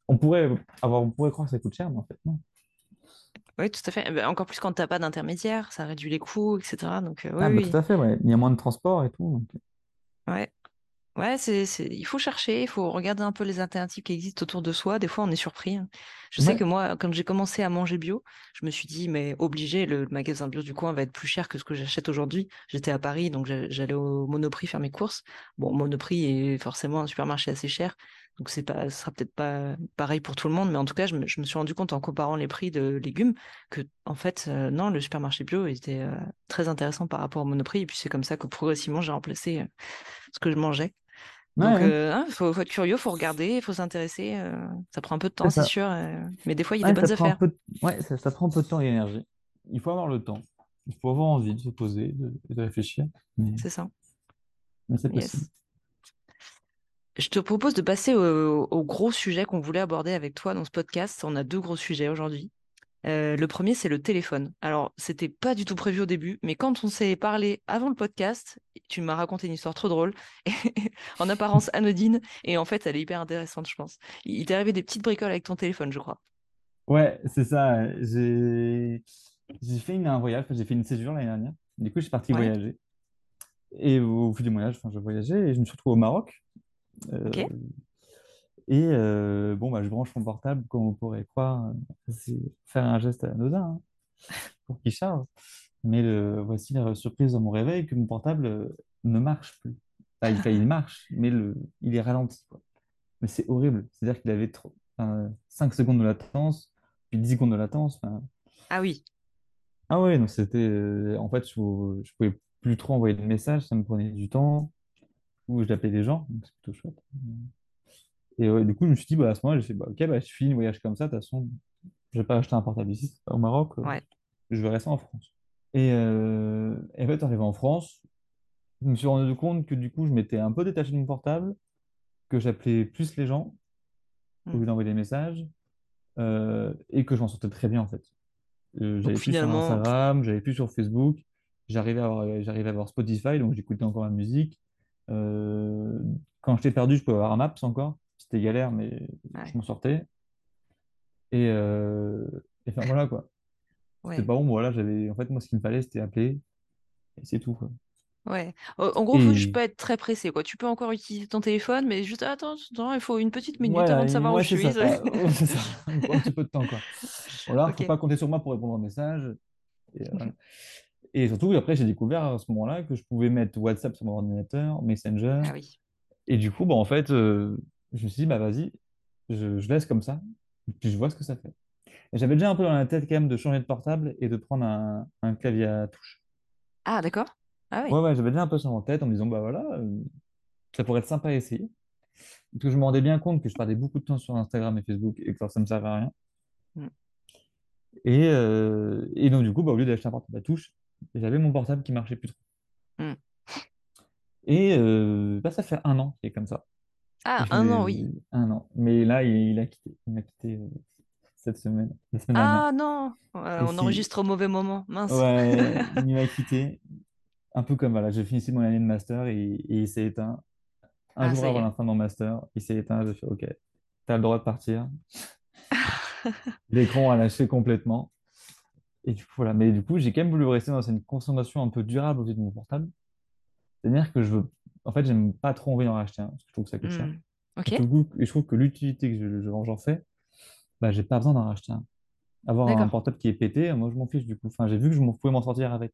B: On pourrait avoir, on pourrait croire que ça coûte cher, mais en fait, non.
A: oui, tout à fait. Bah, encore plus quand t'as pas d'intermédiaire, ça réduit les coûts, etc. Donc euh,
B: Ah, bah tout
A: oui,
B: à fait, ouais. Il y a moins de transport et tout. donc-
A: ouais. Ouais, c'est, il faut chercher, il faut regarder un peu les alternatives qui existent autour de soi. Des fois, on est surpris. hein. Je sais que moi, quand j'ai commencé à manger bio, je me suis dit, mais obligé, le magasin bio du coin va être plus cher que ce que j'achète aujourd'hui. J'étais à Paris, donc j'a- j'allais au Monoprix faire mes courses. Bon, Monoprix est forcément un supermarché assez cher, donc c'est pas, ce sera peut-être pas pareil pour tout le monde, mais en tout cas, je me, je me suis rendu compte en comparant les prix de légumes que, en fait, euh, non, le supermarché bio était euh, très intéressant par rapport au Monoprix. Et puis c'est comme ça que progressivement, j'ai remplacé euh, ce que je mangeais. Donc,
B: ouais,
A: euh, hein, faut, faut être curieux, faut regarder, il faut s'intéresser. euh, ça prend un peu de temps, c'est sûr, euh, mais des fois, il y a des bonnes affaires.
B: de... ouais, ça, ça prend un peu de temps et d'énergie. Il faut avoir le temps. Il faut avoir envie de se poser, de, de réfléchir. Mais,
A: C'est ça.
B: mais c'est possible.
A: Yes. Je te propose de passer au, au gros sujet qu'on voulait aborder avec toi dans ce podcast. On a deux gros sujets aujourd'hui. Euh, le premier, c'est le téléphone. Alors, c'était pas du tout prévu au début, mais quand on s'est parlé avant le podcast, tu m'as raconté une histoire trop drôle, [LAUGHS] en apparence anodine, et en fait, elle est hyper intéressante, je pense. Il t'est arrivé des petites bricoles avec ton téléphone, je crois.
B: Ouais, c'est ça. J'ai fait une, un voyage, j'ai fait une césure l'année dernière. Du coup, je suis parti
A: Ouais,
B: voyager. Et au fil du voyage, enfin, je voyageais et je me suis retrouvé au Maroc. Euh. Et euh, bon, bah, je branche mon portable, comme on pourrait croire. euh, C'est faire un geste anodin hein, pour qu'il charge. Mais le, voici la surprise dans mon réveil que mon portable euh, ne marche plus. Enfin, il, il marche, mais le, il est ralenti, quoi. Mais c'est horrible. C'est-à-dire qu'il avait trop, enfin, 5 secondes de latence, puis 10 secondes de latence. enfin,
A: Ah oui,
B: Ah ouais, donc c'était. euh, en fait, je, je pouvais plus trop envoyer de messages, ça me prenait du temps, ou j'appelais des gens, donc c'est plutôt chouette. Et ouais, du coup, je me suis dit, bah, à ce moment-là, j'ai fait, bah, ok, bah, je finis le voyage comme ça, de toute façon, je vais pas acheter un portable ici, au Maroc, euh,
A: ouais.
B: je verrai ça en France. Et, euh, et en fait, arrivé en France, je me suis rendu compte que du coup, je m'étais un peu détaché de mon portable, que j'appelais plus les gens au
A: Hmm.
B: lieu d'envoyer des messages, euh, et que je m'en sortais très bien en fait. Euh,
A: Donc
B: j'avais plus sur
A: finalement,
B: Instagram, j'avais plus sur Facebook, j'arrivais à avoir, j'arrivais à avoir Spotify, donc j'écoutais encore la musique. Euh, quand j'étais perdu, je pouvais avoir Maps encore. C'était galère, mais je m'en sortais. Et, euh, et enfin voilà quoi. C'était
A: ouais,
B: pas bon, voilà, j'avais. En fait, moi, ce qu'il me fallait, c'était appeler, et c'est tout quoi.
A: ouais. En gros, faut juste
B: Et
A: pas être très pressé, quoi. Tu peux encore utiliser ton téléphone, mais juste attends, attends, il faut une petite minute avant de savoir où je suis.
B: ça. Ça. [LAUGHS] Faut un petit peu de temps quoi. Voilà, faut
A: Ok.
B: pas compter sur moi pour répondre. Et, euh, voilà. [LAUGHS] Et surtout, après, j'ai découvert à ce moment-là que je pouvais mettre WhatsApp sur mon ordinateur, Messenger.
A: Ah oui.
B: Et du coup, bah, en fait, euh, je me suis dit, bah vas-y, je, je laisse comme ça, puis je vois ce que ça fait. J'avais déjà un peu dans la tête quand même de changer de portable et de prendre un, un clavier à touche.
A: Ah d'accord. Ah
B: Ouais,
A: oui.
B: ouais, j'avais déjà un peu ça en tête en me disant, bah voilà, euh, ça pourrait être sympa à essayer. Parce que je me rendais bien compte que je perdais beaucoup de temps sur Instagram et Facebook et que ça ne me servait à rien. Et, euh, et donc, du coup, bah, au lieu d'acheter un portable à touche, j'avais mon portable qui marchait plus trop.
A: Hmm.
B: Et euh, bah, ça fait un an qu'il est comme ça.
A: Ah,
B: Je
A: un an, oui.
B: Un an. Mais là, il, il a quitté. Il m'a quitté euh, cette semaine, la semaine dernière.
A: Ah non, Euh, on
B: si,
A: enregistre au mauvais moment, mince.
B: ouais, [LAUGHS] il m'a quitté. Un peu comme, voilà, j'ai fini mon année de master et, et il s'est éteint. Un
A: Ah,
B: jour avant la fin de mon master, il s'est éteint. J'ai fait, OK, t'as le droit de partir. [LAUGHS] L'écran a lâché complètement. Et du coup, voilà. Mais du coup, j'ai quand même voulu rester dans une consommation un peu durable au-dessus de mon portable. C'est-à-dire que je veux. En fait, j'aime pas trop envie d'en racheter un, parce que je trouve que ça coûte cher.
A: Hmm.
B: Et, je trouve que l'utilité que je- je- j'en fais, bah, j'ai pas besoin d'en racheter un. Avoir un portable qui est pété, moi, je m'en fiche du coup. Enfin, j'ai vu que je pouvais m'en sortir avec.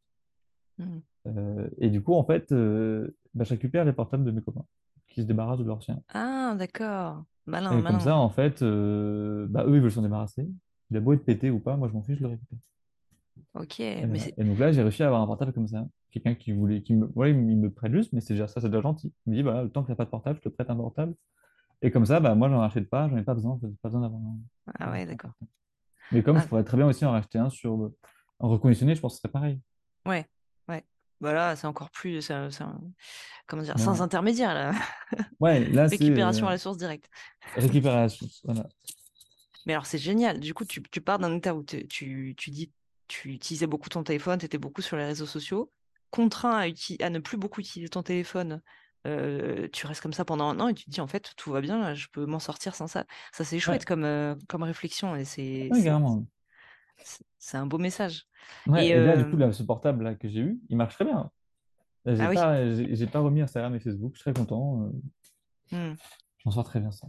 A: Hmm.
B: Euh, et du coup, en fait, euh, bah, je récupère les portables de mes copains qui se débarrassent de leurs siens.
A: Ah, d'accord. Malin,
B: Et comme ça, en fait, euh, bah, eux, ils veulent s'en débarrasser. Il a beau être pété ou pas, moi, je m'en fiche, je le récupère.
A: Ok, mais.
B: Et donc là, j'ai réussi à avoir un portable comme ça. Quelqu'un qui voulait, qui me, ouais, il me prête juste, mais c'est déjà ça, c'est déjà gentil. Il me dit, bah, le temps que t'as pas de portable, je te prête un portable. Et comme ça, bah, moi, j'en rachète pas, j'en ai pas besoin, j'ai pas besoin d'avoir un,
A: Ah ouais, d'accord.
B: Mais comme je
A: Ah,
B: pourrais très bien aussi en racheter un sur en reconditionné, je pense que ce serait pareil.
A: ouais, ouais. Voilà, c'est encore plus... c'est un- c'est un- Comment dire? Sans intermédiaire, là. [LAUGHS]
B: Ouais, là, c'est
A: Récupération
B: euh,
A: à la source directe.
B: récupération. Voilà.
A: Mais alors, c'est génial. Du coup, tu, tu pars d'un état où tu, tu dis tu utilisais beaucoup ton téléphone, tu étais beaucoup sur les réseaux sociaux, contraint à, ne plus beaucoup utiliser ton téléphone. euh, tu restes comme ça pendant un an et tu te dis en fait tout va bien, je peux m'en sortir sans ça. Ça c'est chouette
B: Ouais,
A: comme, euh, comme réflexion et c'est c'est un beau message. Et
B: Ouais, et là, du coup,
A: euh,
B: là, ce portable-là que j'ai eu, il marche très bien. J'ai
A: ah oui,
B: pas, j'ai pas remis Instagram et Facebook, je suis très content.
A: hmm.
B: j'en sors très bien ça.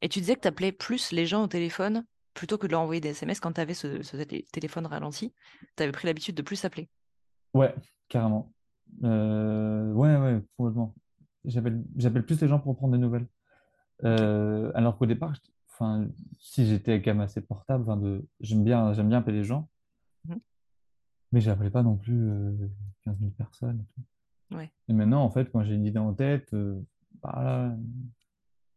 A: Et tu disais que tu appelais plus les gens au téléphone plutôt que de leur envoyer des SMS quand tu avais ce, ce télé- téléphone ralenti. Tu avais pris l'habitude de plus appeler.
B: Ouais, carrément. Euh, ouais, ouais, complètement. J'appelle, j'appelle plus les gens pour prendre des nouvelles. Euh, alors qu'au départ, je- enfin, si j'étais quand même assez portable, enfin, de, j'aime bien, j'aime bien appeler les gens,
A: Mhm.
B: mais j'appelais pas non plus euh, 15 000 personnes. et tout.
A: Ouais.
B: Et maintenant, en fait, quand j'ai une idée en tête, euh, bah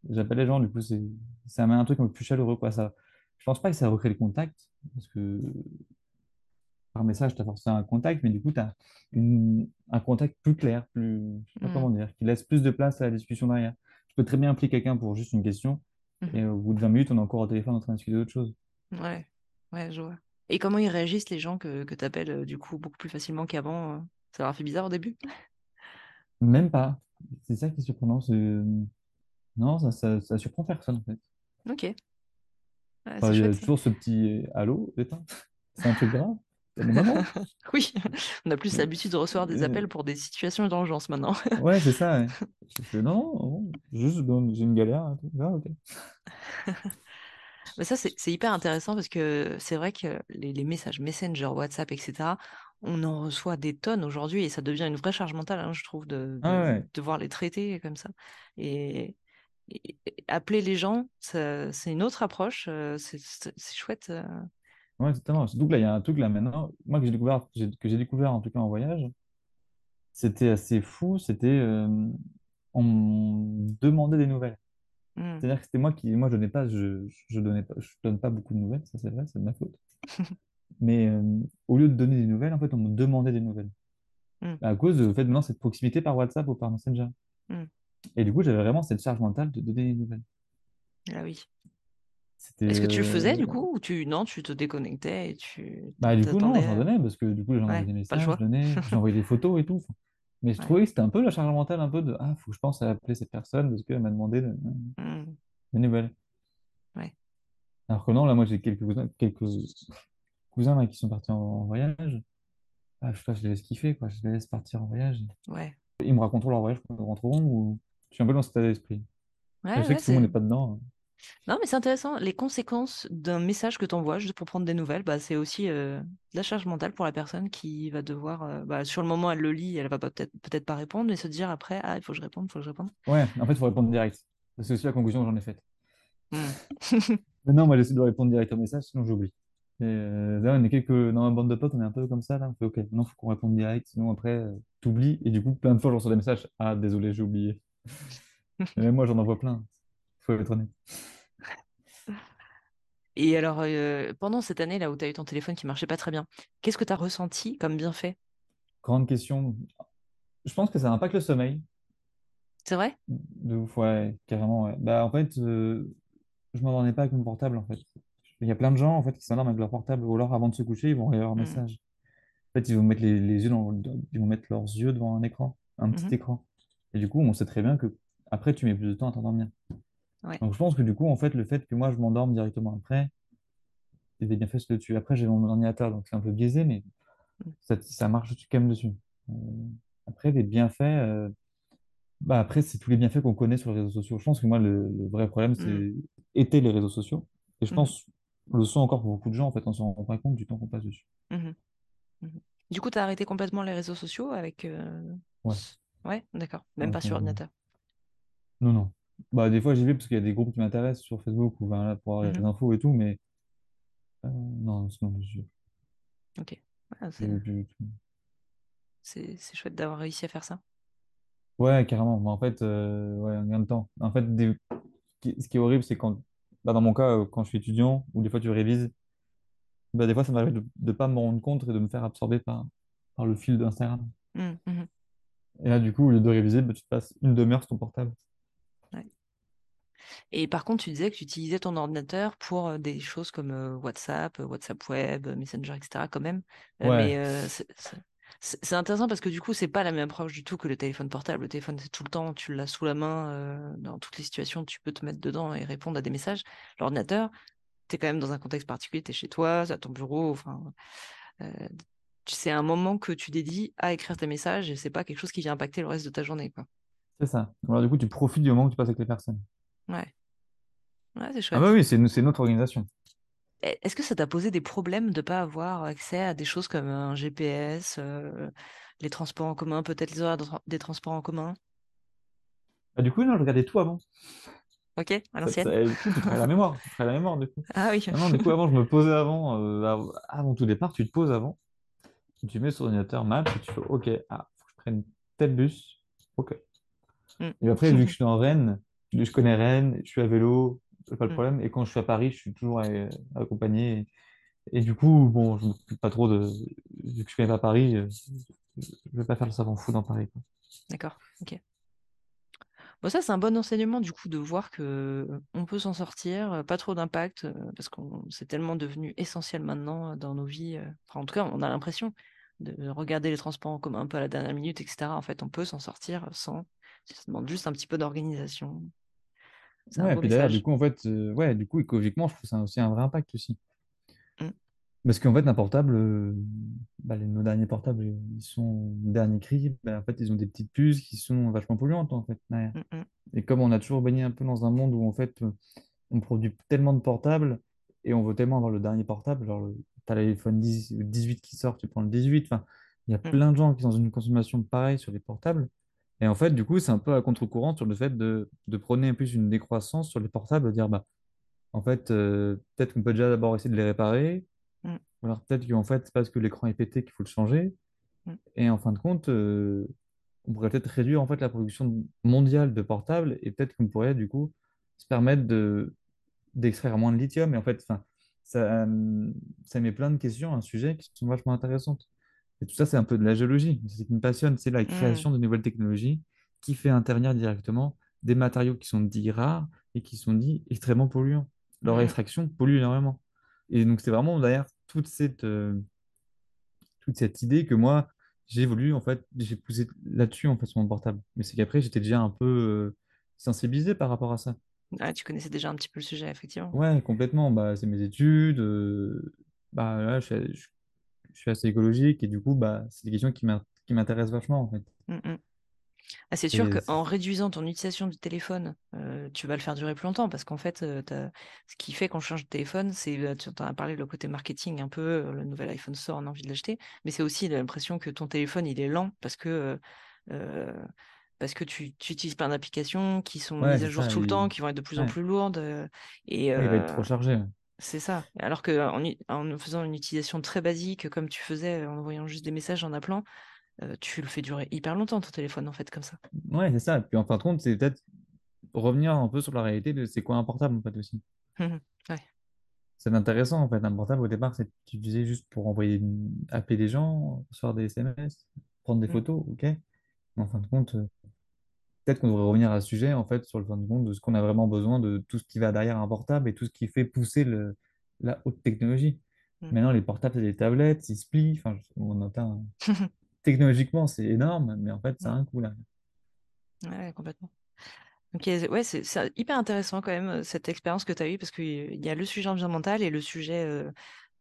B: j'appelle les gens, du coup, c'est, ça met un truc un peu plus chaleureux, quoi. Ça, je pense pas que ça recrée le contact, parce que par message, tu as forcément un contact, mais du coup, tu as un contact plus clair, plus, je sais pas comment dire, qui laisse plus de place à la discussion derrière. Je peux très bien appeler quelqu'un pour juste une question,
A: Mhm.
B: et au bout de 20 minutes, on est encore au téléphone en train de discuter d'autre chose.
A: Ouais, ouais, je vois. Et comment ils réagissent les gens que, que tu appelles du coup beaucoup plus facilement qu'avant euh? Ça leur a fait bizarre au début?
B: Même pas. C'est ça qui est surprenant. c'est- Non, ça, ça, ça surprend personne, en fait.
A: Ok, Ouais,
B: Enfin,
A: c'est
B: il y a toujours ce petit allô, éteins. [LAUGHS] C'est un truc grave. [LAUGHS]
A: Oui, on a plus l'habitude de recevoir des
B: Euh,
A: appels pour des situations d'urgence maintenant. [LAUGHS]
B: ouais, c'est ça. ouais. Je fais, non, non, juste j'ai une galère. Ah.
A: Mais ça, c'est hyper intéressant parce que c'est vrai que les, les messages Messenger, WhatsApp, etc., on en reçoit des tonnes aujourd'hui et ça devient une vraie charge mentale, hein, je trouve, de,
B: Ah, ouais,
A: devoir les traiter comme ça. Et, appeler les gens, c'est une autre approche, euh, c'est chouette.
B: Ouais. Surtout que là, il y a un truc là maintenant, moi que j'ai découvert, que j'ai découvert en tout cas en voyage, c'était assez fou. C'était, euh, on me demandait des nouvelles.
A: Hmm.
B: C'est-à-dire que c'était moi qui, moi je donnais pas, je, je donnais pas, je donne pas beaucoup de nouvelles, ça c'est vrai, c'est de ma faute. [LAUGHS] Mais euh, au lieu de donner des nouvelles, en fait, on me demandait des nouvelles.
A: Hmm.
B: À cause du fait maintenant cette proximité par WhatsApp ou par Messenger.
A: Hmm.
B: Et du coup, j'avais vraiment cette charge mentale de donner des nouvelles.
A: Ah oui. Est-ce que tu le faisais du coup ou tu non, tu te déconnectais et tu
B: bah du coup non, j'en donnais parce que du coup, j'en envoyais
A: Ouais,
B: des messages, j'envoyais des photos et tout. Mais je [LAUGHS]
A: Ouais.
B: trouvais que c'était un peu la charge mentale, un peu de ah, faut que je pense à appeler cette personne parce qu'elle m'a demandé de-
A: Hmm.
B: des nouvelles.
A: Ouais.
B: Alors que non, là, moi, j'ai quelques cousins, quelques cousins là, qui sont partis en, en voyage. Ah, je sais je les laisse kiffer, quoi. Je les laisse partir en voyage.
A: Ouais.
B: Ils me raconteront leur voyage quand ils rentreront ou je suis un peu dans cet état d'esprit. Je sais que tout le monde n'est pas dedans. hein.
A: Non, mais c'est intéressant. Les conséquences d'un message que tu envoies juste pour prendre des nouvelles, bah, c'est aussi euh, de la charge mentale pour la personne qui va devoir, euh, bah, sur le moment, elle le lit, elle va peut-être peut-être pas répondre, mais se dire après, ah, il faut que je réponde, il faut que je réponde.
B: Ouais, en fait, il faut répondre direct. C'est aussi la conclusion que j'en ai faite.
A: Hmm. [LAUGHS]
B: Mais non, moi, j'essaie de répondre direct au message, sinon j'oublie. Et euh, là, on est quelques... dans ma bande de potes, on est un peu comme ça, là. On fait, OK, non, faut qu'on réponde direct, sinon après, euh, t'oublies. Et du coup, plein de fois, je reçois des messages. Ah, désolé, j'ai oublié. [LAUGHS] Et même moi, j'en envoie plein. Faut être honnête.
A: Et alors, pendant cette année là où tu as eu ton téléphone qui marchait pas très bien, qu'est-ce que tu as ressenti comme bienfait?
B: Grande question. Je pense que ça impacte le sommeil.
A: C'est vrai?
B: De ouf, ouais, carrément, ouais. Bah, en fait, euh, je m'endormais pas avec mon portable, en fait. Il y a plein de gens, en fait, qui s'endorment avec leur portable, ou alors avant de se coucher, ils vont regarder leur
A: Mmh.
B: message. En fait, ils vont mettre les, les yeux dans, ils vont mettre leurs yeux devant un écran, un petit
A: Mmh
B: écran. Et du coup, on sait très bien que après, tu mets plus de temps à t'endormir.
A: Ouais.
B: Donc, je pense que du coup, en fait, le fait que moi, je m'endorme directement après, y a des bienfaits dessus. Après, j'ai mon ordinateur, donc c'est un peu biaisé, mais
A: Mmh.
B: ça, ça marche quand même dessus. Euh, après, les bienfaits, euh, bah après, c'est tous les bienfaits qu'on connaît sur les réseaux sociaux. Je pense que moi, le, le vrai problème,
A: Mmh.
B: c'est étaient les réseaux sociaux. Et je
A: Mmh
B: pense le sont encore pour beaucoup de gens, en fait, on s'en rend pas compte du temps qu'on passe dessus.
A: Mmh Mmh Du coup, tu as arrêté complètement les réseaux sociaux avec. euh,
B: Ouais.
A: d'accord. Même
B: Ouais,
A: pas sur ordinateur.
B: Non, non. Bah, des fois, j'y vais parce qu'il y a des groupes qui m'intéressent sur Facebook ou ben, là, pour avoir
A: Mmh
B: les infos et tout, mais euh, non, sinon, je-
A: Ok. Ouais, c'est
B: je- je- je-
A: c'est- c'est chouette d'avoir réussi à faire ça.
B: Ouais, carrément. Mais en fait, euh, ouais, un gain de temps. En fait, des- qui- ce qui est horrible, c'est quand, bah, dans mon cas, euh, quand je suis étudiant ou des fois tu révises, bah, des fois, ça m'arrive de ne pas me rendre compte et de me faire absorber par, par le fil d'Instagram.
A: Mmh, mmh.
B: Et là, du coup, au lieu de réviser, bah, tu te passes une demi-heure sur ton portable.
A: Et par contre, tu disais que tu utilisais ton ordinateur pour des choses comme WhatsApp, WhatsApp Web, Messenger, etc. quand même. Mais
B: Ouais,
A: c'est intéressant parce que du coup, c'est pas la même approche du tout que le téléphone portable. Le téléphone, c'est tout le temps, tu l'as sous la main, dans toutes les situations, tu peux te mettre dedans et répondre à des messages. L'ordinateur, tu es quand même dans un contexte particulier, tu es chez toi, à ton bureau, enfin, euh, c'est un moment que tu dédies à écrire tes messages et c'est pas quelque chose qui vient impacter le reste de ta journée,
B: c'est ça. Alors, du coup, tu profites du moment que tu passes avec les personnes.
A: Ouais, ouais, c'est
B: Ah bah
A: chouette.
B: oui, c'est c'est notre organisation.
A: Est-ce que ça t'a posé des problèmes de ne pas avoir accès à des choses comme un GPS, euh, les transports en commun, peut-être les horaires de tra- des transports en commun?
B: Bah, du coup, non, je regardais tout avant.
A: Ok, à
B: Ça, ça-
A: l'ancienne.
B: du coup, tu travailles la mémoire. Tu la mémoire, du coup.
A: Ah oui.
B: Non, non, du coup, avant, je me posais avant. euh, av- avant tout départ, tu te poses avant. Tu mets sur l'ordinateur Maps et tu fais OK, ah, faut que je prenne tel bus. OK.
A: Mm.
B: Et après, vu que je suis en Rennes, je connais Rennes, je suis à vélo, pas le
A: Mm.
B: problème. Et quand je suis à Paris, je suis toujours accompagné. Et, et du coup, bon, je m'occupe pas trop de. Vu que je connais pas Paris, euh, je vais pas faire le savant fou dans Paris.
A: D'accord, ok. Bon, ça, c'est un bon enseignement, du coup, de voir que euh, on peut s'en sortir, euh, pas trop d'impact, parce qu'on c'est tellement devenu essentiel maintenant dans nos vies. Enfin, en tout cas, on a l'impression de regarder les transports en commun un peu à la dernière minute, etc. En fait, on peut s'en sortir sans. Ça demande juste un petit peu d'organisation. C'est un
B: Ouais,
A: beau
B: puis d'ailleurs, du
A: message.
B: coup, en fait, euh, ouais, du coup, écologiquement, je trouve ça a aussi un vrai impact aussi.
A: Mm,
B: Parce qu'en fait, un portable, euh, bah, les- nos derniers portables, ils sont dernier cri, bah, en fait, ils ont des petites puces qui sont vachement polluantes, en fait, derrière.
A: mm, mm,
B: Et comme on a toujours baigné un peu dans un monde où, en fait, euh, on produit tellement de portables et on veut tellement avoir le dernier portable, genre, le- t'as l'iPhone 10 le 18 qui sort, tu prends le 18, enfin, il y a
A: mm,
B: plein de gens qui sont dans une consommation pareille sur les portables. Et en fait, du coup, c'est un peu à contre-courant sur le fait de, de prôner un peu une décroissance sur les portables, de dire, bah, en fait, euh, peut-être qu'on peut déjà d'abord essayer de les réparer,
A: mm,
B: ou alors peut-être qu'en fait, c'est parce que l'écran est pété qu'il faut le changer.
A: mm,
B: Et en fin de compte, euh, on pourrait peut-être réduire en fait la production mondiale de portables et peut-être qu'on pourrait du coup se permettre de d'extraire moins de lithium. Et en fait, ça, euh, ça met plein de questions, un sujet qui sont vachement intéressantes. Et tout ça, c'est un peu de la géologie. C'est ce qui me passionne, c'est la
A: mm,
B: création de nouvelles technologies qui fait intervenir directement des matériaux qui sont dits rares et qui sont dits extrêmement polluants. Leur
A: mm.
B: extraction pollue énormément. Et donc, c'est vraiment derrière toute cette, euh, toute cette idée que moi, j'ai voulu, en fait, j'ai poussé là-dessus, en fait, sur mon portable. Mais c'est qu'après, j'étais déjà un peu euh, sensibilisé par rapport à ça.
A: Ah, tu connaissais déjà un petit peu le sujet, effectivement.
B: Ouais, complètement. Bah, c'est mes études. euh, bah, là, je, je suis assez écologique et du coup, bah, c'est des questions qui m'in- qui m'intéressent vachement, en fait.
A: Mm, mm. Ah, c'est sûr qu'en réduisant ton utilisation du téléphone, euh, tu vas le faire durer plus longtemps parce qu'en fait, euh, ce qui fait qu'on change de téléphone, c'est, euh, tu en as parlé, le côté marketing un peu, le nouvel iPhone sort, on a envie de l'acheter, mais c'est aussi l'impression que ton téléphone, il est lent parce que, euh, parce que tu, tu utilises plein d'applications qui sont
B: ouais,
A: mises à jour
B: ça.
A: tout le temps, qui vont être de plus en plus lourdes. et
B: Ouais, il va être trop chargé.
A: C'est ça. Alors qu'en en faisant une utilisation très basique, comme tu faisais en envoyant juste des messages, en appelant, euh, tu le fais durer hyper longtemps, ton téléphone, en fait, comme ça.
B: Ouais, c'est ça. Et puis en fin de compte, c'est peut-être revenir un peu sur la réalité de c'est quoi un portable, en fait, aussi.
A: Ouais.
B: c'est intéressant en fait. Un portable au départ, c'est tu disais juste pour envoyer, appeler des gens, recevoir des SMS, prendre des
A: Mm,
B: photos, ok. Mais en fin de compte, peut-être qu'on devrait revenir à ce sujet en fait sur le fin de compte de ce qu'on a vraiment besoin de tout ce qui va derrière un portable et tout ce qui fait pousser le, la haute technologie.
A: mm.
B: Maintenant, les portables, c'est des tablettes, ils se plient. Enfin, on entend, [LAUGHS] technologiquement, c'est énorme, mais en fait, ça a
A: Mm.
B: un coût là.
A: Ouais, complètement. Ok, ouais, c'est c'est hyper intéressant quand même euh, cette expérience que tu as eue parce qu'il y a le sujet environnemental et le sujet euh,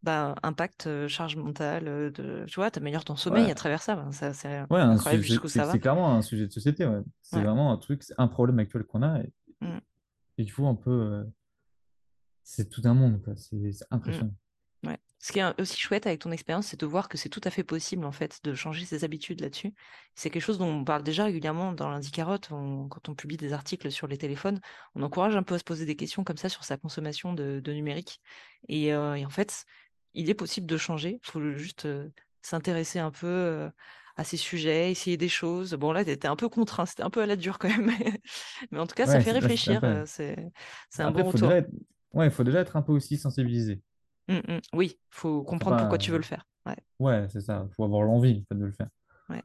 A: bah, impact, charge mentale, de, tu vois, t'améliores ton sommeil
B: Ouais,
A: à travers ça. ben, ça c'est
B: ouais,
A: incroyable jusqu'où
B: c'est clairement un sujet de société. ouais. C'est vraiment un truc, un problème actuel qu'on a et,
A: Mm,
B: et qu'il faut un peu. euh, c'est tout un monde, quoi. C'est c'est
A: mm,
B: impressionnant.
A: ouais. Ce qui est aussi chouette avec ton expérience, c'est de voir que c'est tout à fait possible en fait de changer ses habitudes là-dessus. C'est quelque chose dont on parle déjà régulièrement dans lundi carotte, on- quand on publie des articles sur les téléphones, on encourage un peu à se poser des questions comme ça sur sa consommation de, de numérique. Et, euh, et en fait, il est possible de changer. Il faut juste euh, s'intéresser un peu euh, à ces sujets, essayer des choses. Bon là, t'étais un peu contraint, c'était un peu à la dure quand même, [LAUGHS] mais en tout cas, ça fait réfléchir. euh, c'est un
B: après,
A: bon retour.
B: être, ouais, faut déjà être un peu aussi sensibilisé.
A: Mm, mm. Oui, faut
B: Faut
A: comprendre pourquoi tu veux le faire. Ouais,
B: ouais, c'est ça. Faut avoir l'envie, de le faire.
A: ouais.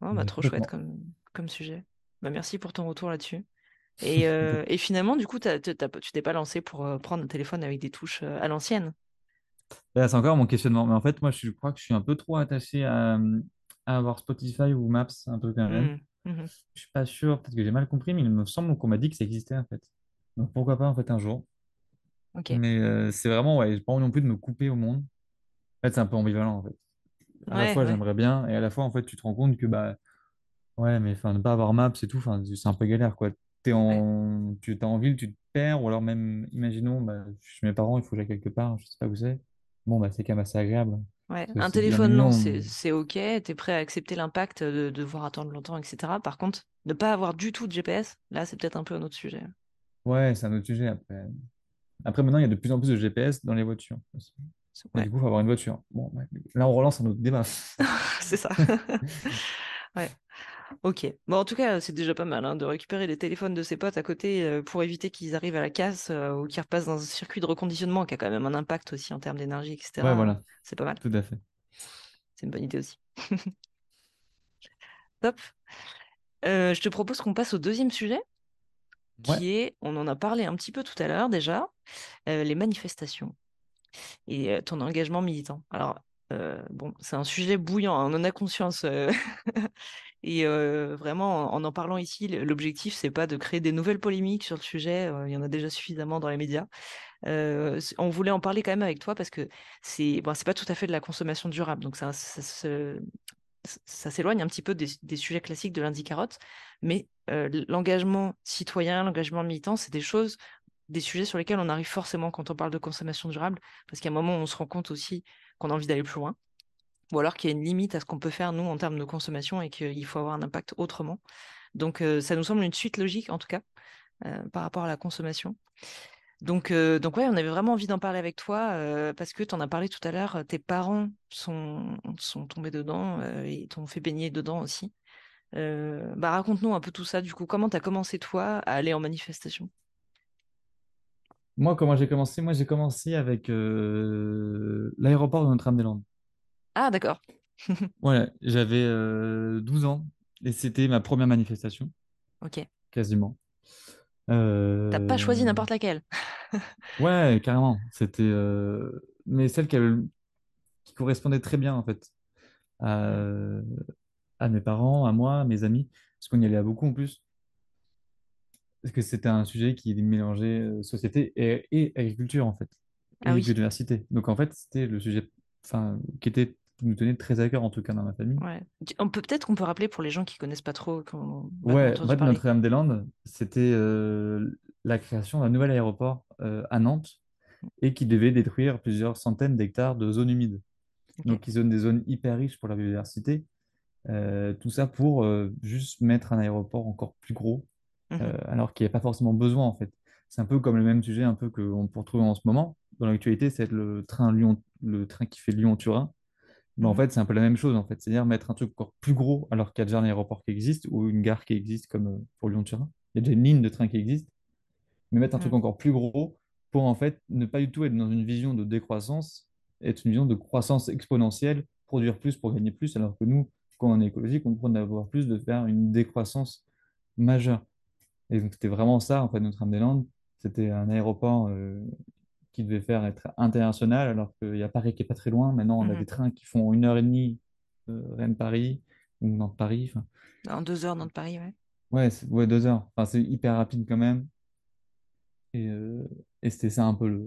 A: Oh, bah, trop chouette comme, comme sujet. Bah, merci pour ton retour là-dessus. [LAUGHS] Et, euh, et finalement, du coup, t'as- t'as- tu t'es pas lancé pour prendre un téléphone avec des touches à l'ancienne?
B: C'est encore mon questionnement. Mais en fait, moi, je crois que je suis un peu trop attaché à, à avoir Spotify ou Maps, un peu quand même.
A: Mm, mhm.
B: Je suis pas sûr, peut-être que j'ai mal compris, mais il me semble qu'on m'a dit que ça existait, en fait. Donc, pourquoi pas, en fait, un jour.
A: Ok.
B: Mais euh, c'est vraiment, ouais, j'ai pas envie non plus de me couper au monde. En fait, c'est un peu ambivalent, en fait. À la fois,
A: ouais,
B: j'aimerais bien, et à la fois, en fait, tu te rends compte que, bah, ouais, mais enfin, ne pas avoir Maps et tout, c'est un peu galère, quoi.
A: Ouais,
B: en... Tu es en ville, tu te perds, ou alors même, imaginons, bah, je suis chez mes parents, il faut que j'aille quelque part, je sais pas où c'est. Bon, bah, c'est quand même assez agréable.
A: ouais. Un téléphone, non, c'est ok. T'es prêt à accepter l'impact de de devoir attendre longtemps, etc. Par contre, ne pas avoir du tout de GPS, là, c'est peut-être un peu un autre sujet.
B: Ouais, c'est un autre sujet après. Après, maintenant, il y a de plus en plus de GPS dans les voitures.
A: Ouais,
B: du coup, il faut avoir une voiture. Bon, ouais. Là, on relance un autre débat. [LAUGHS]
A: c'est ça. [LAUGHS] Ouais. Ok. Bon, en tout cas, c'est déjà pas mal hein, de récupérer les téléphones de ses potes à côté euh, pour éviter qu'ils arrivent à la casse euh, ou qu'ils repassent dans un circuit de reconditionnement qui a quand même un impact aussi en termes d'énergie,
B: Ouais,
A: etc.
B: voilà,
A: C'est pas mal.
B: tout à fait.
A: C'est une bonne idée aussi. [LAUGHS] Top. Euh, je te propose qu'on passe au deuxième sujet,
B: Ouais.
A: qui est, on en a parlé un petit peu tout à l'heure déjà, les manifestations et ton engagement militant. Alors, euh, bon, c'est un sujet bouillant, hein, on en a conscience. euh, [LAUGHS] Et euh, vraiment, en en parlant ici, l'objectif, c'est pas de créer des nouvelles polémiques sur le sujet. il y en a déjà suffisamment dans les médias. On voulait en parler quand même avec toi parce que c'est bon, pas tout à fait de la consommation durable. Donc ça, ça, s'éloigne un petit peu des, des sujets classiques de lundi carotte. Mais l'engagement citoyen, l'engagement militant, c'est des choses, des sujets sur lesquels on arrive forcément quand on parle de consommation durable, parce qu'à un moment, on se rend compte aussi qu'on a envie d'aller plus loin ou alors qu'il y a une limite à ce qu'on peut faire, nous, en termes de consommation, et qu'il faut avoir un impact autrement. Donc, euh, ça nous semble une suite logique, en tout cas, euh, par rapport à la consommation. Donc, euh, donc ouais, on avait vraiment envie d'en parler avec toi, parce que tu en as parlé tout à l'heure, tes parents sont, sont tombés dedans et t'ont fait baigner dedans aussi. Bah, raconte-nous un peu tout ça, du coup, comment tu as commencé, toi, à aller en manifestation?
B: Moi, comment j'ai commencé? Moi, j'ai commencé avec euh, l'aéroport de Notre-Dame-des-Landes.
A: Ah, d'accord. [LAUGHS]
B: Voilà, j'avais euh, 12 ans et c'était ma première manifestation,
A: Ok.
B: quasiment.
A: T'as pas choisi
B: Euh,
A: n'importe laquelle. [LAUGHS]
B: Ouais, carrément. C'était, euh, mais celle qui, avait le- qui correspondait très bien en fait à, à mes parents, à moi, à mes amis, parce qu'on y allait à beaucoup en plus, parce que c'était un sujet qui mélangeait euh, société et, et agriculture en fait,
A: Ah
B: et
A: oui.
B: biodiversité. Donc en fait, c'était le sujet, qui était, qui nous tenait très à cœur en tout cas dans ma famille.
A: Ouais. On peut peut-être qu'on peut rappeler pour les gens qui connaissent pas trop, ont vaguement
B: Ouais, en fait. Notre-Dame-des-Landes, c'était euh, la création d'un nouvel aéroport euh, à Nantes et qui devait détruire plusieurs centaines d'hectares de zones humides. Donc, qui sont des zones hyper riches pour la biodiversité. Euh, tout ça pour juste mettre un aéroport encore plus gros,
A: Mhm.
B: euh, alors qu'il n'y a pas forcément besoin en fait. C'est un peu comme le même sujet un peu qu'on peut retrouver en ce moment dans l'actualité, c'est le train Lyon, le train qui fait Lyon-Turin. Mais en
A: Mhm.
B: fait, c'est un peu la même chose en fait, c'est-à-dire mettre un truc encore plus gros alors qu'il y a déjà un aéroport qui existe ou une gare qui existe comme euh, pour Lyon-Turin. Il y a déjà une ligne de train qui existe, mais mettre un truc
A: Mhm.
B: encore plus gros pour en fait ne pas du tout être dans une vision de décroissance, être une vision de croissance exponentielle, produire plus pour gagner plus, alors que nous, quand on est écologique, on prend d'avoir plus, de faire une décroissance majeure. Et donc c'était vraiment ça, en fait, notre Landes. C'était un aéroport euh, qui devait faire être international, alors qu'il y a Paris qui est pas très loin. Maintenant, on a
A: Mhm.
B: des trains qui font une heure et demie, euh, Rennes-Paris ou Nantes-Paris.
A: En deux heures dans le Paris, ouais.
B: ouais, deux heures. Enfin, c'est hyper rapide quand même. Et, euh, et c'était ça un peu le,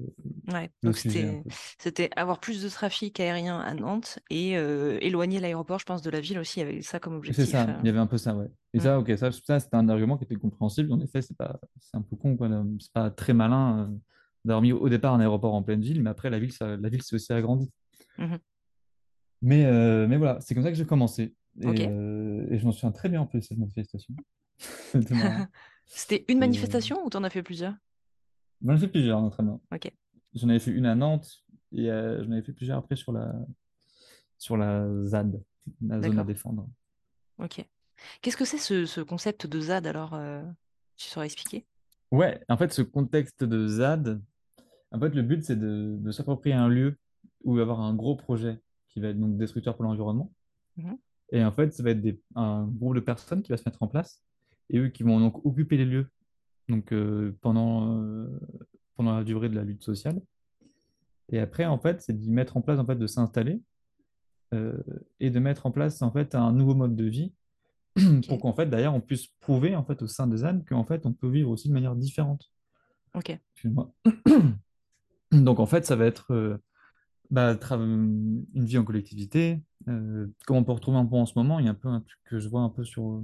A: Ouais,
B: le sujet.
A: c'était avoir plus de trafic aérien à Nantes et euh, éloigner l'aéroport, je pense, de la ville aussi, avec ça comme
B: C'est
A: objectif.
B: ça,
A: euh.
B: il y avait un peu ça, ouais. Et
A: Mm.
B: ça, ok, ça, ça c'était un argument qui était compréhensible. En effet, c'est c'est un peu con, quoi. C'est pas très malin euh, d'avoir mis au départ un aéroport en pleine ville, mais après, la ville, ça, la ville s'est aussi agrandie.
A: Mhm.
B: Mais, mais voilà, c'est comme ça que j'ai commencé. Et, et je m'en souviens très bien en plus de cette manifestation. [LAUGHS] [LAUGHS] C'était
A: une manifestation ou t'en as fait plusieurs?
B: J'en ai fait plusieurs, notamment.
A: Ok,
B: J'en avais fait une à Nantes et euh, j'en avais fait plusieurs après sur la, sur la ZAD, la zone à défendre.
A: Ok. Qu'est-ce que c'est ce, ce concept de ZAD alors euh, Tu saurais expliquer?
B: Ouais, en fait, ce contexte de ZAD, en fait, le but, c'est de, de s'approprier un lieu où il va y avoir un gros projet qui va être donc destructeur pour l'environnement.
A: Mhm.
B: Et en fait, ça va être des- un groupe de personnes qui va se mettre en place et eux qui vont donc occuper les lieux donc, euh, pendant, euh, pendant la durée de la lutte sociale. Et après, en fait, c'est d'y mettre en place, en fait, de s'installer euh, et de mettre en place, en fait, un nouveau mode de vie pour qu'en fait, d'ailleurs, on puisse prouver, en fait, au sein des ânes qu'en fait, on peut vivre aussi de manière différente.
A: ok,
B: Excuse-moi. [COUGHS] Donc, en fait, ça va être bah, une vie en collectivité. Euh, comme on peut retrouver un peu en ce moment, il y a un peu un truc que je vois un peu sur,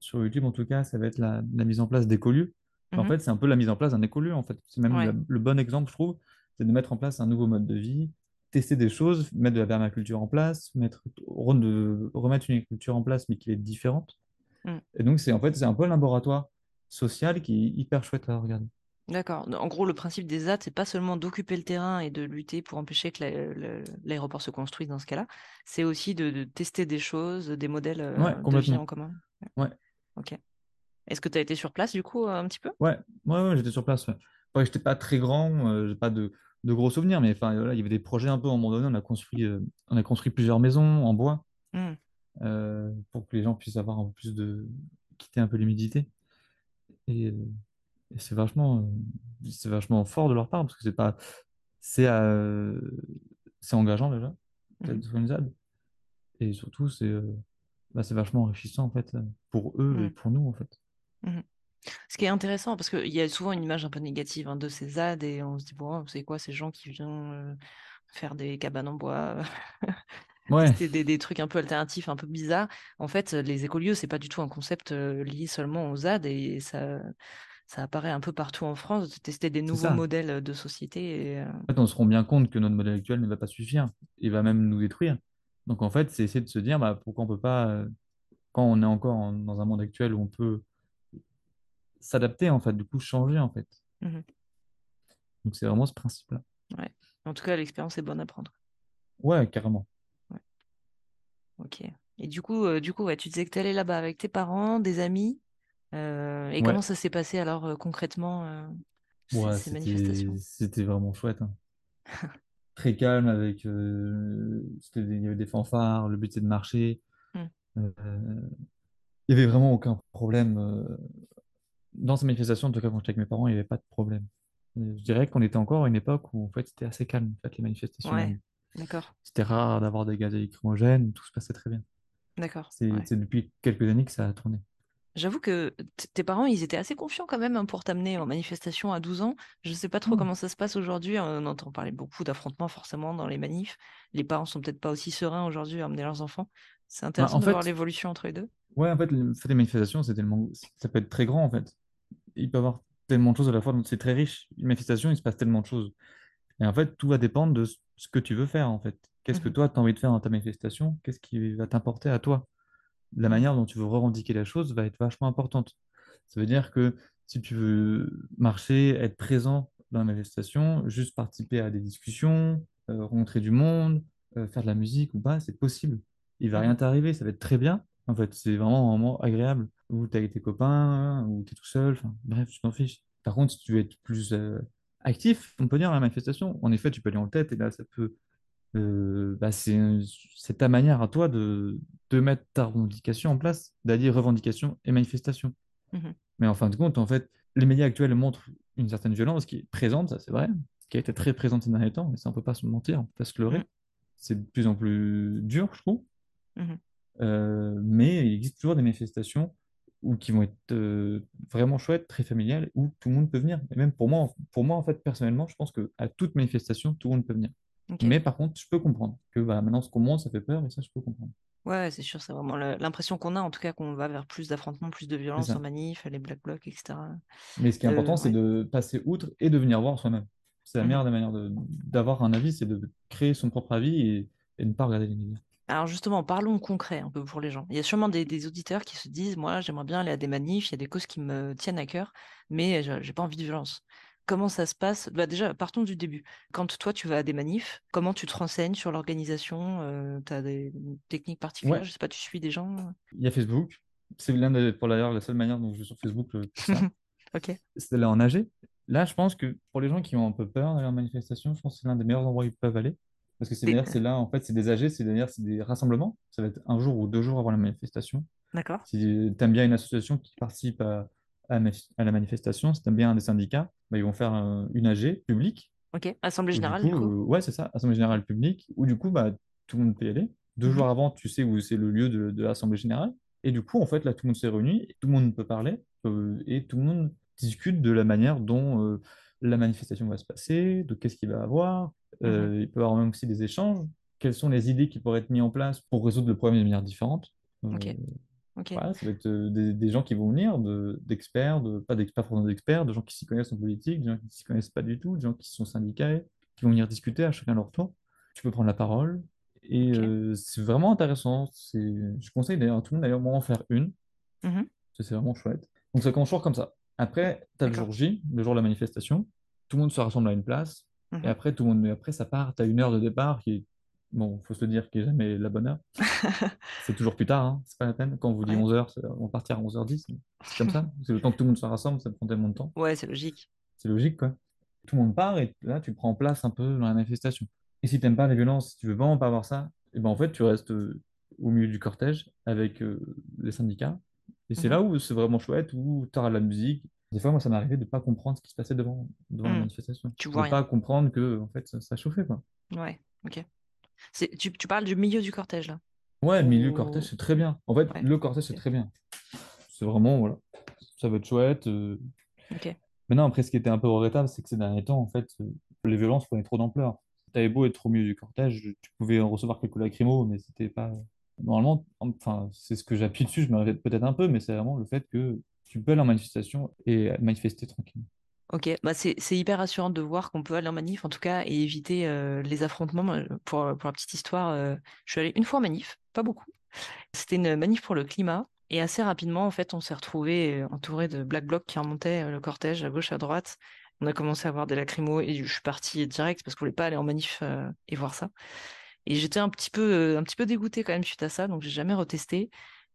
B: sur YouTube, en tout cas, ça va être la, la mise en place d'écolieux. En
A: Mhm.
B: fait, c'est un peu la mise en place d'un écolieu, en fait. C'est même
A: Ouais,
B: le bon exemple, je trouve, c'est de mettre en place un nouveau mode de vie, tester des choses, mettre de la permaculture en place, mettre, re- remettre une agriculture en place, mais qui est différente.
A: Mm.
B: Et donc, c'est en fait, c'est un peu un laboratoire social qui est hyper chouette à regarder.
A: d'accord. En gros, le principe des ZAD, c'est pas seulement d'occuper le terrain et de lutter pour empêcher que l'aéroport se construise dans ce cas-là, c'est aussi de, de tester des choses, des modèles
B: Ouais,
A: euh, de vie en commun.
B: Ouais,
A: Ok. Est-ce que tu as été sur place du coup un petit peu?
B: ouais, ouais, ouais, j'étais sur place. Ouais. Après, j'étais pas très grand, euh, j'ai pas de, de gros souvenirs, mais enfin, voilà, il y avait des projets un peu à un moment donné. On a construit, euh, on a construit plusieurs maisons en bois
A: Mm.
B: euh, pour que les gens puissent avoir un peu plus de, quitter un peu l'humidité. Et, euh, et c'est vachement, euh, c'est vachement fort de leur part parce que c'est pas, c'est, euh, c'est engageant déjà, ZAD. Et surtout, c'est, euh, bah, c'est vachement enrichissant en fait pour eux et pour nous en fait.
A: Mhm. Ce qui est intéressant, parce qu'il y a souvent une image un peu négative hein, de ces ZAD et on se dit, bon, c'est quoi ces gens qui viennent euh, faire des cabanes en bois,
B: Ouais, [LAUGHS]
A: tester des, des trucs un peu alternatifs, un peu bizarres. En fait, les écolieux, c'est pas du tout un concept euh, lié seulement aux ZAD et ça, ça apparaît un peu partout en France, de tester des nouveaux modèles de société. Et, euh,
B: En fait, on se rend bien compte que notre modèle actuel ne va pas suffire. Il va même nous détruire. Donc, en fait, c'est essayer de se dire bah, pourquoi on peut pas, euh, quand on est encore en- dans un monde actuel où on peut s'adapter, en fait, du coup, changer, en fait.
A: mhm,
B: Donc, c'est vraiment ce principe-là.
A: ouais. En tout cas, l'expérience est bonne à prendre.
B: Ouais, carrément.
A: Ouais, ok. Et du coup, euh, du coup ouais, tu disais que tu allé là-bas avec tes parents, des amis. euh, et comment ça s'est passé alors euh, concrètement, ces, manifestations?
B: c'était vraiment chouette. hein. [LAUGHS] Très calme avec, euh, il y avait des fanfares, le but c'est de marcher.
A: Mm.
B: Euh, il y avait vraiment aucun problème. euh, Dans ces manifestations, en tout cas, quand j'étais avec mes parents, il n'y avait pas de problème. Je dirais qu'on était encore à une époque où en fait c'était assez calme, en fait, les manifestations
A: Ouais, d'accord,
B: C'était rare d'avoir des gaz lacrymogènes, tout se passait très bien.
A: d'accord.
B: C'est
A: Ouais.
B: c'est depuis quelques années que ça a tourné.
A: J'avoue que tes parents, ils étaient assez confiants quand même hein, pour t'amener en manifestation à 12 ans. Je sais pas trop
B: Hmm.
A: comment ça se passe aujourd'hui. On entend parler beaucoup d'affrontements forcément dans les manifs. Les parents sont peut-être pas aussi sereins aujourd'hui à emmener leurs enfants. C'est
B: Bah,
A: intéressant
B: en
A: de voir l'évolution entre les deux.
B: ouais, en fait, le fait des manifestations, c'est tellement, ça peut être très grand en fait. Il peut y avoir tellement de choses à la fois, donc c'est très riche. Une manifestation, il se passe tellement de choses. Et en fait, tout va dépendre de ce que tu veux faire en fait. Qu'est-ce que
A: Mhm,
B: toi, tu as envie de faire dans ta manifestation? Qu'est-ce qui va t'importer à toi? La manière dont tu veux revendiquer la chose va être vachement importante. Ça veut dire que si tu veux marcher, être présent dans la manifestation, juste participer à des discussions, euh, rencontrer du monde, euh, faire de la musique ou pas, c'est possible. Il va rien t'arriver, ça va être très bien. En fait, c'est vraiment un moment agréable où tu es avec tes copains, ou tu es tout seul, enfin, bref, tu t'en fiches. Par contre, si tu veux être plus euh, actif, on peut dire, à la manifestation. En effet, tu peux aller en tête et là, ça peut. Euh, bah, c'est ta manière à toi de, de mettre ta revendication en place, d'allier revendication et manifestation.
A: Mhm.
B: Mais en fin de compte, en fait, les médias actuels montrent une certaine violence qui est présente, ça c'est vrai, qui a été très présente ces derniers temps, mais ça on peut pas se mentir, on peut pas se leurrer.
A: Mhm.
B: C'est de plus en plus dur, je trouve.
A: Mhm.
B: Euh, mais il existe toujours des manifestations où, qui vont être euh, vraiment chouettes, très familiales, où tout le monde peut venir. Et même pour moi, pour moi en fait, personnellement, je pense qu'à toute manifestation, tout le monde peut venir. Mais par contre, je peux comprendre que bah, maintenant, ce qu'on montre, ça fait peur, et ça, je peux comprendre.
A: Ouais, c'est sûr, c'est vraiment l'impression qu'on a, en tout cas, qu'on va vers plus d'affrontements, plus de violence en manif, les black blocs, etc.
B: Mais ce qui est
A: Euh,
B: important, c'est
A: ouais.
B: de passer outre et de venir voir soi-même. C'est la
A: Mhm.
B: meilleure des manières de- d'avoir un avis, c'est de créer son propre avis et, et de ne pas regarder les médias.
A: Alors justement, parlons concret un peu pour les gens. Il y a sûrement des, des auditeurs qui se disent, moi, j'aimerais bien aller à des manifs, il y a des causes qui me tiennent à cœur, mais je- j'ai pas envie de violence. Comment ça se passe? Bah Déjà, partons du début. Quand toi, tu vas à des manifs, comment tu te renseignes sur l'organisation Tu as des techniques particulières?
B: Ouais,
A: Je sais pas, tu suis des gens
B: il y a Facebook. C'est l'un des, pour d'ailleurs la seule manière dont je vais sur Facebook euh. [LAUGHS]
A: Ok.
B: C'est d'aller en nager. Là, je pense que pour les gens qui ont un peu peur d'aller en manifestation, je pense que c'est l'un des meilleurs endroits où ils peuvent aller. Parce que c'est
A: Des-
B: d'ailleurs, c'est là, en fait, c'est des AG, c'est d'ailleurs, c'est des rassemblements. Ça va être un jour ou deux jours avant la manifestation.
A: D'accord.
B: Si tu aimes bien une association qui participe à, à, la manifestation, aimes bien un des syndicats, bah, ils vont faire euh, une AG publique.
A: Ok. Assemblée
B: du
A: générale,
B: coup,
A: du coup
B: euh, ouais, c'est ça, Assemblée générale publique, où du coup, bah, tout le monde peut y aller. Deux
A: Mhm.
B: jours avant, tu sais où c'est le lieu de, de l'Assemblée générale. Et du coup, en fait, là, tout le monde s'est réuni, tout le monde peut parler, euh, et tout le monde discute de la manière dont euh, la manifestation va se passer, de qu'est-ce qu'il va y avoir. Euh, il peut y avoir même aussi des échanges. Quelles sont les idées qui pourraient être mises en place pour résoudre le problème de manière différente. Euh,
A: Ok. Ok.
B: voilà, ça va être euh, des, des gens qui vont venir, de- d'experts, de, pas d'experts forcément d'experts, de gens qui s'y connaissent en politique, de gens qui ne s'y connaissent pas du tout, de gens qui sont syndiqués, qui vont venir discuter à chacun leur tour. Tu peux prendre la parole. Et euh, c'est vraiment intéressant. Je conseille d'ailleurs à tout le monde d'aller au moins en faire une. Que C'est vraiment chouette. Donc ça commence toujours comme ça. Après, tu as le jour J, le jour de la manifestation. Tout le monde se rassemble à une place. Et
A: Mhm.
B: après, tout le monde... après ça part. Tu as une heure de départ qui est, bon, faut se le dire, qui est jamais la bonne heure. [LAUGHS] C'est toujours plus tard, hein. C'est pas la peine. Quand on vous dit
A: Ouais.
B: 11h, on va partir à 11h10. C'est comme ça. C'est le temps que tout le monde se rassemble, ça prend tellement de temps.
A: Ouais, c'est logique.
B: C'est logique, quoi. Tout le monde part et là, tu prends place un peu dans la manifestation. Et si t'aimes pas les violences, si tu veux vraiment pas avoir ça, et ben en fait, tu restes euh, au milieu du cortège avec euh, les syndicats. Et c'est
A: Mhm.
B: là où c'est vraiment chouette, où tu auras de la musique. Des fois, moi, ça m'est arrivé de pas comprendre ce qui se passait devant, devant la
A: Mhm.
B: manifestation.
A: Tu
B: De
A: vois rien.
B: pas comprendre que, en fait, ça, ça chauffait, quoi.
A: Ouais. Ok. C'est... Tu, tu parles du milieu du cortège, là
B: Ouais, le milieu
A: Ou-
B: cortège, c'est très bien. En fait,
A: Ouais.
B: le cortège, c'est très bien. C'est vraiment, voilà, ça va être chouette. euh.
A: Ok.
B: Maintenant, après, ce qui était un peu regrettable, c'est que ces derniers temps, en fait, euh, les violences prenaient trop d'ampleur. T'avais beau être au milieu du cortège, tu pouvais en recevoir quelques lacrymos, mais c'était pas. Normalement, enfin, c'est ce que j'appuie dessus, je me répète peut-être un peu, mais c'est vraiment le fait que tu peux aller en manifestation et manifester tranquillement.
A: Ok, bah c'est hyper rassurant de voir qu'on peut aller en manif en tout cas et éviter les affrontements. Pour, pour la petite histoire, je suis allée une fois en manif, pas beaucoup. C'était une manif pour le climat et assez rapidement, en fait, on s'est retrouvés entourés de black blocs qui remontaient le cortège à gauche, à droite. On a commencé à voir des lacrymos et je suis partie direct parce que je voulais pas aller en manif et voir ça. Et j'étais un petit peu, un petit peu dégoûtée quand même suite à ça, donc j'ai jamais retesté.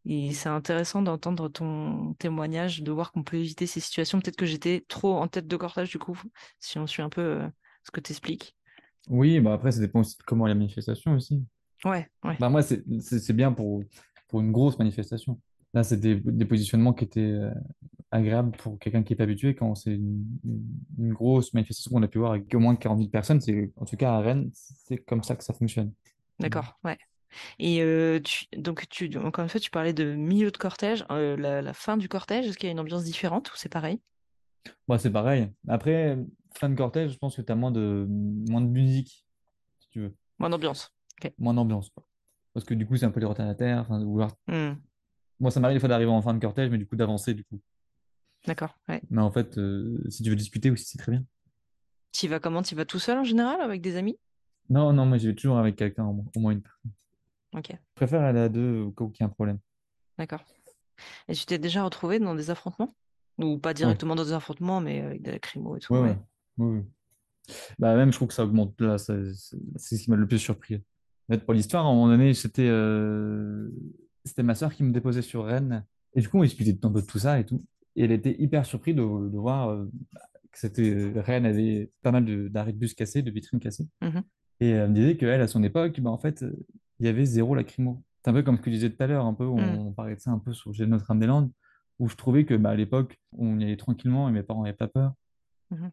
A: Et c'est intéressant d'entendre ton témoignage, de voir qu'on peut éviter ces situations. Peut-être que j'étais trop en tête de cortège du coup, si on suit un peu euh, ce que tu expliques.
B: Oui, bah après, ça dépend aussi de comment la manifestation aussi.
A: Ouais, ouais,
B: Bah moi, c'est bien pour, pour une grosse manifestation. Là, c'est des, des positionnements qui étaient euh, agréables pour quelqu'un qui n'est pas habitué. Quand c'est une, une- une grosse manifestation qu'on a pu voir avec au moins 40 000 personnes, c'est, en tout cas à Rennes, c'est comme ça que ça fonctionne.
A: d'accord, ouais. Et euh, tu, donc, tu, encore une fois, tu parlais de milieu de cortège, euh, la, la fin du cortège, est-ce qu'il y a une ambiance différente ou c'est pareil?
B: Moi, c'est pareil. Après, fin de cortège, je pense que tu as moins de, moins de musique, si tu veux.
A: Moins d'ambiance.
B: Moins d'ambiance. Parce que du coup, c'est un peu les retardataires. Alors-
A: Hmm,
B: Moi, ça m'arrive des fois d'arriver en fin de cortège, mais du coup, d'avancer, du coup.
A: d'accord, ouais.
B: Mais en fait, euh, si tu veux discuter aussi, c'est très bien.
A: Tu vas comment? Tu vas tout seul en général, avec des amis?
B: Non, non, moi, j'y vais toujours avec quelqu'un, au moins une personne.
A: Ok,
B: Je préfère aller à deux au cas où il y a un problème.
A: d'accord. Et tu t'es déjà retrouvé dans des affrontements? Ou pas
B: Ouais,
A: directement dans des affrontements, mais avec des lacrymos et tout,
B: ouais,
A: ouais.
B: ouais. Oui, oui. Bah, même, je trouve que ça augmente. Là, c'est ce qui m'a le plus surpris. Pour l'histoire, à un moment donné, c'était euh, ma soeur qui me déposait sur Rennes. Et du coup, on discutait un peu de tout ça et tout. Et elle était hyper surprise de, de voir euh, c'était Rennes avait pas mal d'arrêts de, bus cassés, de vitrines cassées.
A: Mmh
B: et elle me disait qu'elle, à son époque, bah, en fait, il y avait zéro lacrymo. C'est un peu comme ce que je disais tout à l'heure, un peu, on, parlait de ça un peu sur Notre-Dame-des-Landes, où je trouvais que bah, à l'époque, on y allait tranquillement et mes parents n'avaient pas peur. Mmh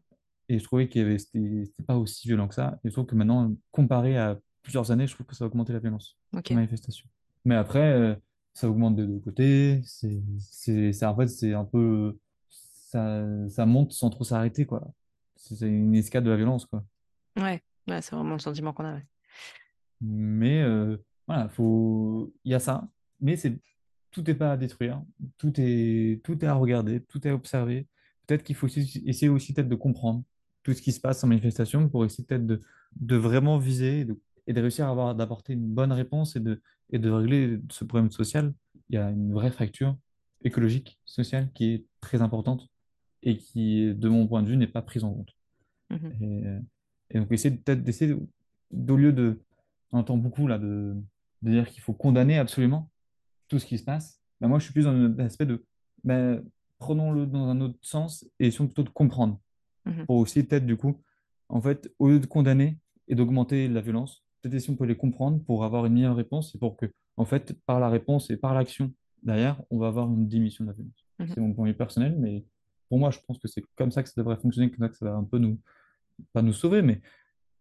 B: et je trouvais que c'était pas aussi violent que ça. Et je trouve que maintenant, comparé à plusieurs années, je trouve que ça a augmenté la violence, okay. manifestation. Mais après, euh, ça augmente de deux côtés. C'est, en fait, c'est un peu, ça, ça monte sans trop s'arrêter, quoi. C'est une escade de la violence, quoi.
A: Ouais, ouais c'est vraiment le sentiment qu'on a.
B: Mais euh, voilà, faut, il y a ça. Mais c'est, tout n'est pas à détruire. Tout est, tout est à regarder, tout est à observer. Peut-être qu'il faut essayer aussi peut-être de comprendre tout ce qui se passe en manifestation pour essayer peut-être de, de vraiment viser et de, réussir à avoir d'apporter une bonne réponse et de, et de régler ce problème social. Il y a une vraie fracture écologique, sociale qui est très importante et qui, de mon point de vue, n'est pas prise en compte. Mm-hmm. et, donc, essayer peut-être d'essayer, au lieu de, on entend beaucoup là, de, de dire qu'il faut condamner absolument tout ce qui se passe, ben moi je suis plus dans l'aspect de ben, prenons-le dans un autre sens et essayons plutôt de comprendre. Mhm. Pour aussi, peut-être, du coup, en fait, au lieu de condamner et d'augmenter la violence, peut-être si on peut les comprendre pour avoir une meilleure réponse et pour que, en fait, par la réponse et par l'action derrière, on va avoir une diminution de la violence. Mhm. C'est mon point de vue personnel, mais pour moi, je pense que c'est comme ça que ça devrait fonctionner, comme ça que ça va un peu nous, pas nous sauver, mais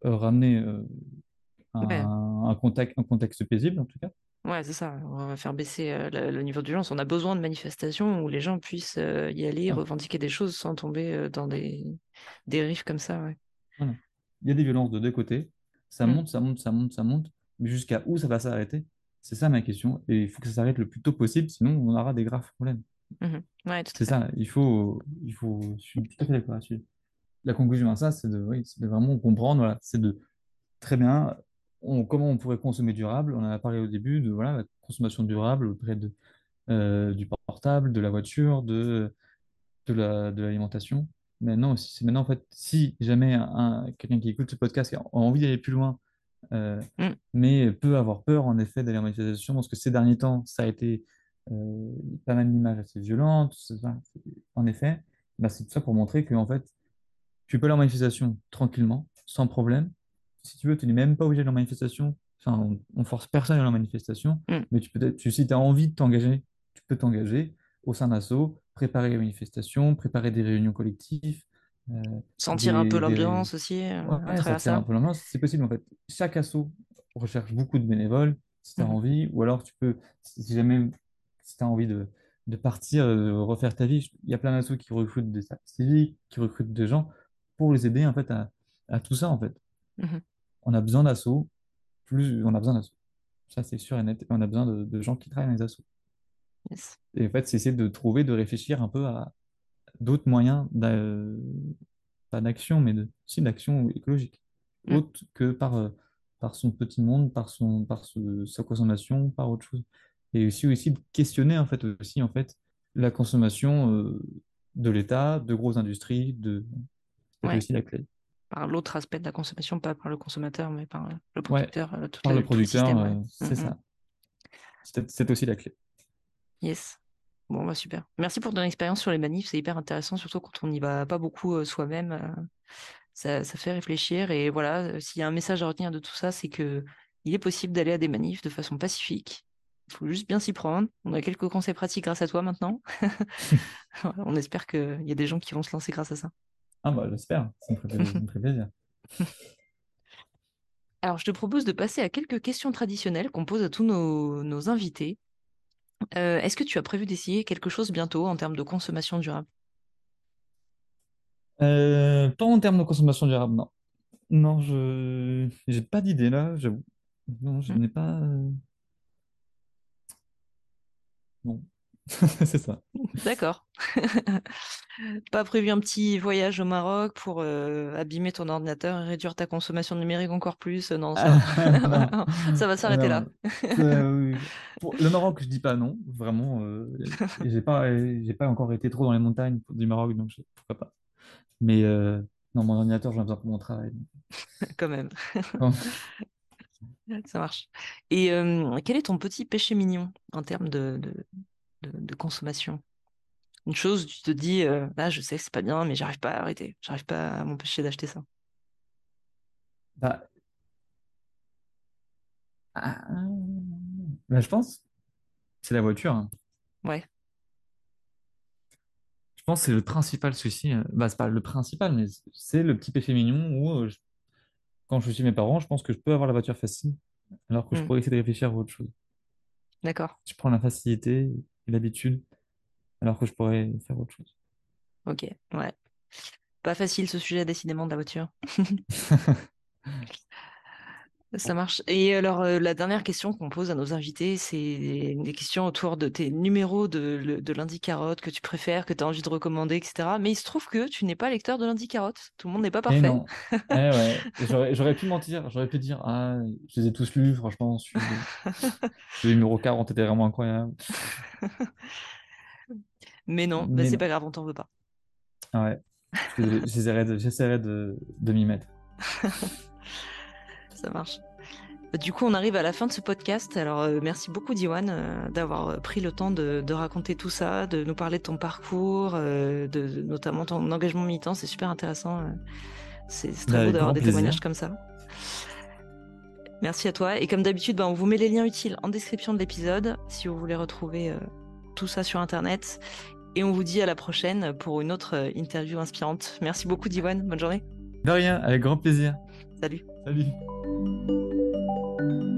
B: euh, ramener euh, un, un, contexte, un contexte paisible, en tout cas.
A: Ouais, c'est ça. On va faire baisser euh, le niveau de violence. On a besoin de manifestations où les gens puissent euh, y aller, revendiquer des choses sans tomber euh, dans des dérives comme ça.
B: Il y a des violences de deux côtés. Ça mmh. monte, ça monte, ça monte, ça monte. Mais jusqu'à où ça va s'arrêter? C'est ça ma question. Et il faut que ça s'arrête le plus tôt possible, sinon on aura des graves problèmes.
A: Mmh
B: c'est ça. Il faut, il faut. Je suis tout à fait d'accord La conclusion à ça, c'est de, oui, de vraiment comprendre. Voilà, c'est de très bien comment on pourrait consommer durable? On en a parlé au début de voilà, la consommation durable auprès de, euh, du portable, de la voiture, de, de l'alimentation. maintenant c'est maintenant en fait, si jamais un, quelqu'un qui écoute ce podcast a envie d'aller plus loin, euh, mm. mais peut avoir peur en effet d'aller en manifestation, parce que ces derniers temps, ça a été euh, pas mal d'images assez violentes, en effet, bah, c'est tout ça pour montrer que en fait, tu peux aller en manifestation tranquillement, sans problème, si tu veux, tu n'es même pas obligé de la manifestation. Enfin, on, force personne à la manifestation, mm. mais tu peux tu, si tu as envie de t'engager, tu peux t'engager au sein d'assaut, préparer les manifestations, préparer des réunions collectives.
A: Euh, sentir un peu l'ambiance aussi. Euh,
B: sentir un peu l'ambiance, c'est possible en fait. Chaque assaut recherche beaucoup de bénévoles si tu as mm. envie, ou alors tu peux, si jamais si tu as envie de, de partir, de refaire ta vie, il y a plein d'assauts qui recrutent des civiques, qui recrutent des gens pour les aider en fait à, à tout ça en fait. Mm-hmm on a besoin d'assauts, plus on a besoin d'assauts. Ça, c'est sûr et net. on a besoin de, gens qui travaillent dans les assos. Et en fait, c'est essayer de trouver, de réfléchir un peu à d'autres moyens, pas d'action, mais de, aussi d'action écologique, mm. autre que par, euh, par son petit monde, par, son, par sa consommation, par autre chose. Et aussi, aussi de questionner en fait, aussi, en fait, la consommation euh, de l'État, de grosses industries, de... c'est aussi la clé
A: par l'autre aspect de la consommation, pas par le consommateur, mais par le producteur.
B: Euh, par le producteur, euh, c'est ça. C'est aussi la clé.
A: Yes. Bon, bah super. Merci pour ton expérience sur les manifs, c'est hyper intéressant, surtout quand on n'y va pas beaucoup euh, soi-même. ça, fait réfléchir. Et voilà, s'il y a un message à retenir de tout ça, c'est que il est possible d'aller à des manifs de façon pacifique. Il faut juste bien s'y prendre. On a quelques conseils pratiques grâce à toi maintenant. [LAUGHS] [LAUGHS] on espère qu'il y a des gens qui vont se lancer grâce à ça.
B: Ah bah j'espère, ça me ferait plaisir. [LAUGHS]
A: Alors je te propose de passer à quelques questions traditionnelles qu'on pose à tous nos, invités. Euh, est-ce que tu as prévu d'essayer quelque chose bientôt en termes de consommation durable?
B: Euh, Pas en termes de consommation durable, non. Non, je n'ai pas d'idée là, j'avoue. Non, je hmm. n'ai pas. Euh, non, [LAUGHS] c'est ça.
A: D'accord. [LAUGHS] Pas prévu un petit voyage au Maroc pour euh, abîmer ton ordinateur et réduire ta consommation numérique encore plus? Non, ça, [LAUGHS] ça va s'arrêter là.
B: Pour le Maroc, je dis pas non, vraiment. Euh, j'ai pas, j'ai pas encore été trop dans les montagnes du Maroc, donc pourquoi pas. Mais euh, non, mon ordinateur, j'en ai besoin pour mon travail.
A: Quand même. Ça marche. Et quel est ton petit péché mignon en termes de, de, de consommation Une chose, tu te dis, là, je sais que c'est pas bien, mais j'arrive pas à arrêter. J'arrive pas à m'empêcher d'acheter ça.
B: Bah, ah, bah, je pense, c'est la voiture. Hein.
A: Ouais.
B: Je pense que c'est le principal souci. Euh, bah, c'est pas le principal, mais c'est le petit péché mignon où, euh, quand je suis mes parents, je pense que je peux avoir la voiture facile, alors que je hmm. pourrais essayer de réfléchir à autre chose.
A: D'accord.
B: Je prends la facilité l'habitude, alors que je pourrais faire autre chose.
A: Ok, ouais. Pas facile ce sujet, décidément, de la voiture. [LAUGHS] Ça marche. Et alors, euh, la dernière question qu'on pose à nos invités, c'est des questions autour de tes numéros de, de lundi carotte que tu préfères, que tu as envie de recommander, etc. Mais il se trouve que tu n'es pas lecteur de lundi carotte. Tout le monde n'est pas parfait.
B: non. [LAUGHS] Eh ouais. J'aurais, j'aurais pu mentir. J'aurais pu dire, ah, je les ai tous lus, franchement. celui- [LAUGHS] Le numéro 40 était vraiment incroyable.
A: Mais non, bah,
B: Mais
A: c'est
B: non.
A: pas grave, on t'en veut pas.
B: Ah ouais. J'essaierai de, j'essaierai de, de m'y mettre. [LAUGHS]
A: Ça marche. Bah, Du coup, on arrive à la fin de ce podcast. Alors, euh, merci beaucoup, Diwan, euh, d'avoir euh, pris le temps de, de raconter tout ça, de nous parler de ton parcours, euh, de, de- notamment ton engagement militant. C'est super intéressant. euh. C'est très
B: Bah,
A: beau d'avoir des
B: plaisir.
A: témoignages comme ça. Merci à toi. Et comme d'habitude, bah, on vous met les liens utiles en description de l'épisode si vous voulez retrouver euh, tout ça sur Internet. Et on vous dit à la prochaine pour une autre euh, interview inspirante. Merci beaucoup, Diwan. Bonne journée.
B: De rien, avec grand plaisir.
A: Salut.
B: Salut. Thank you.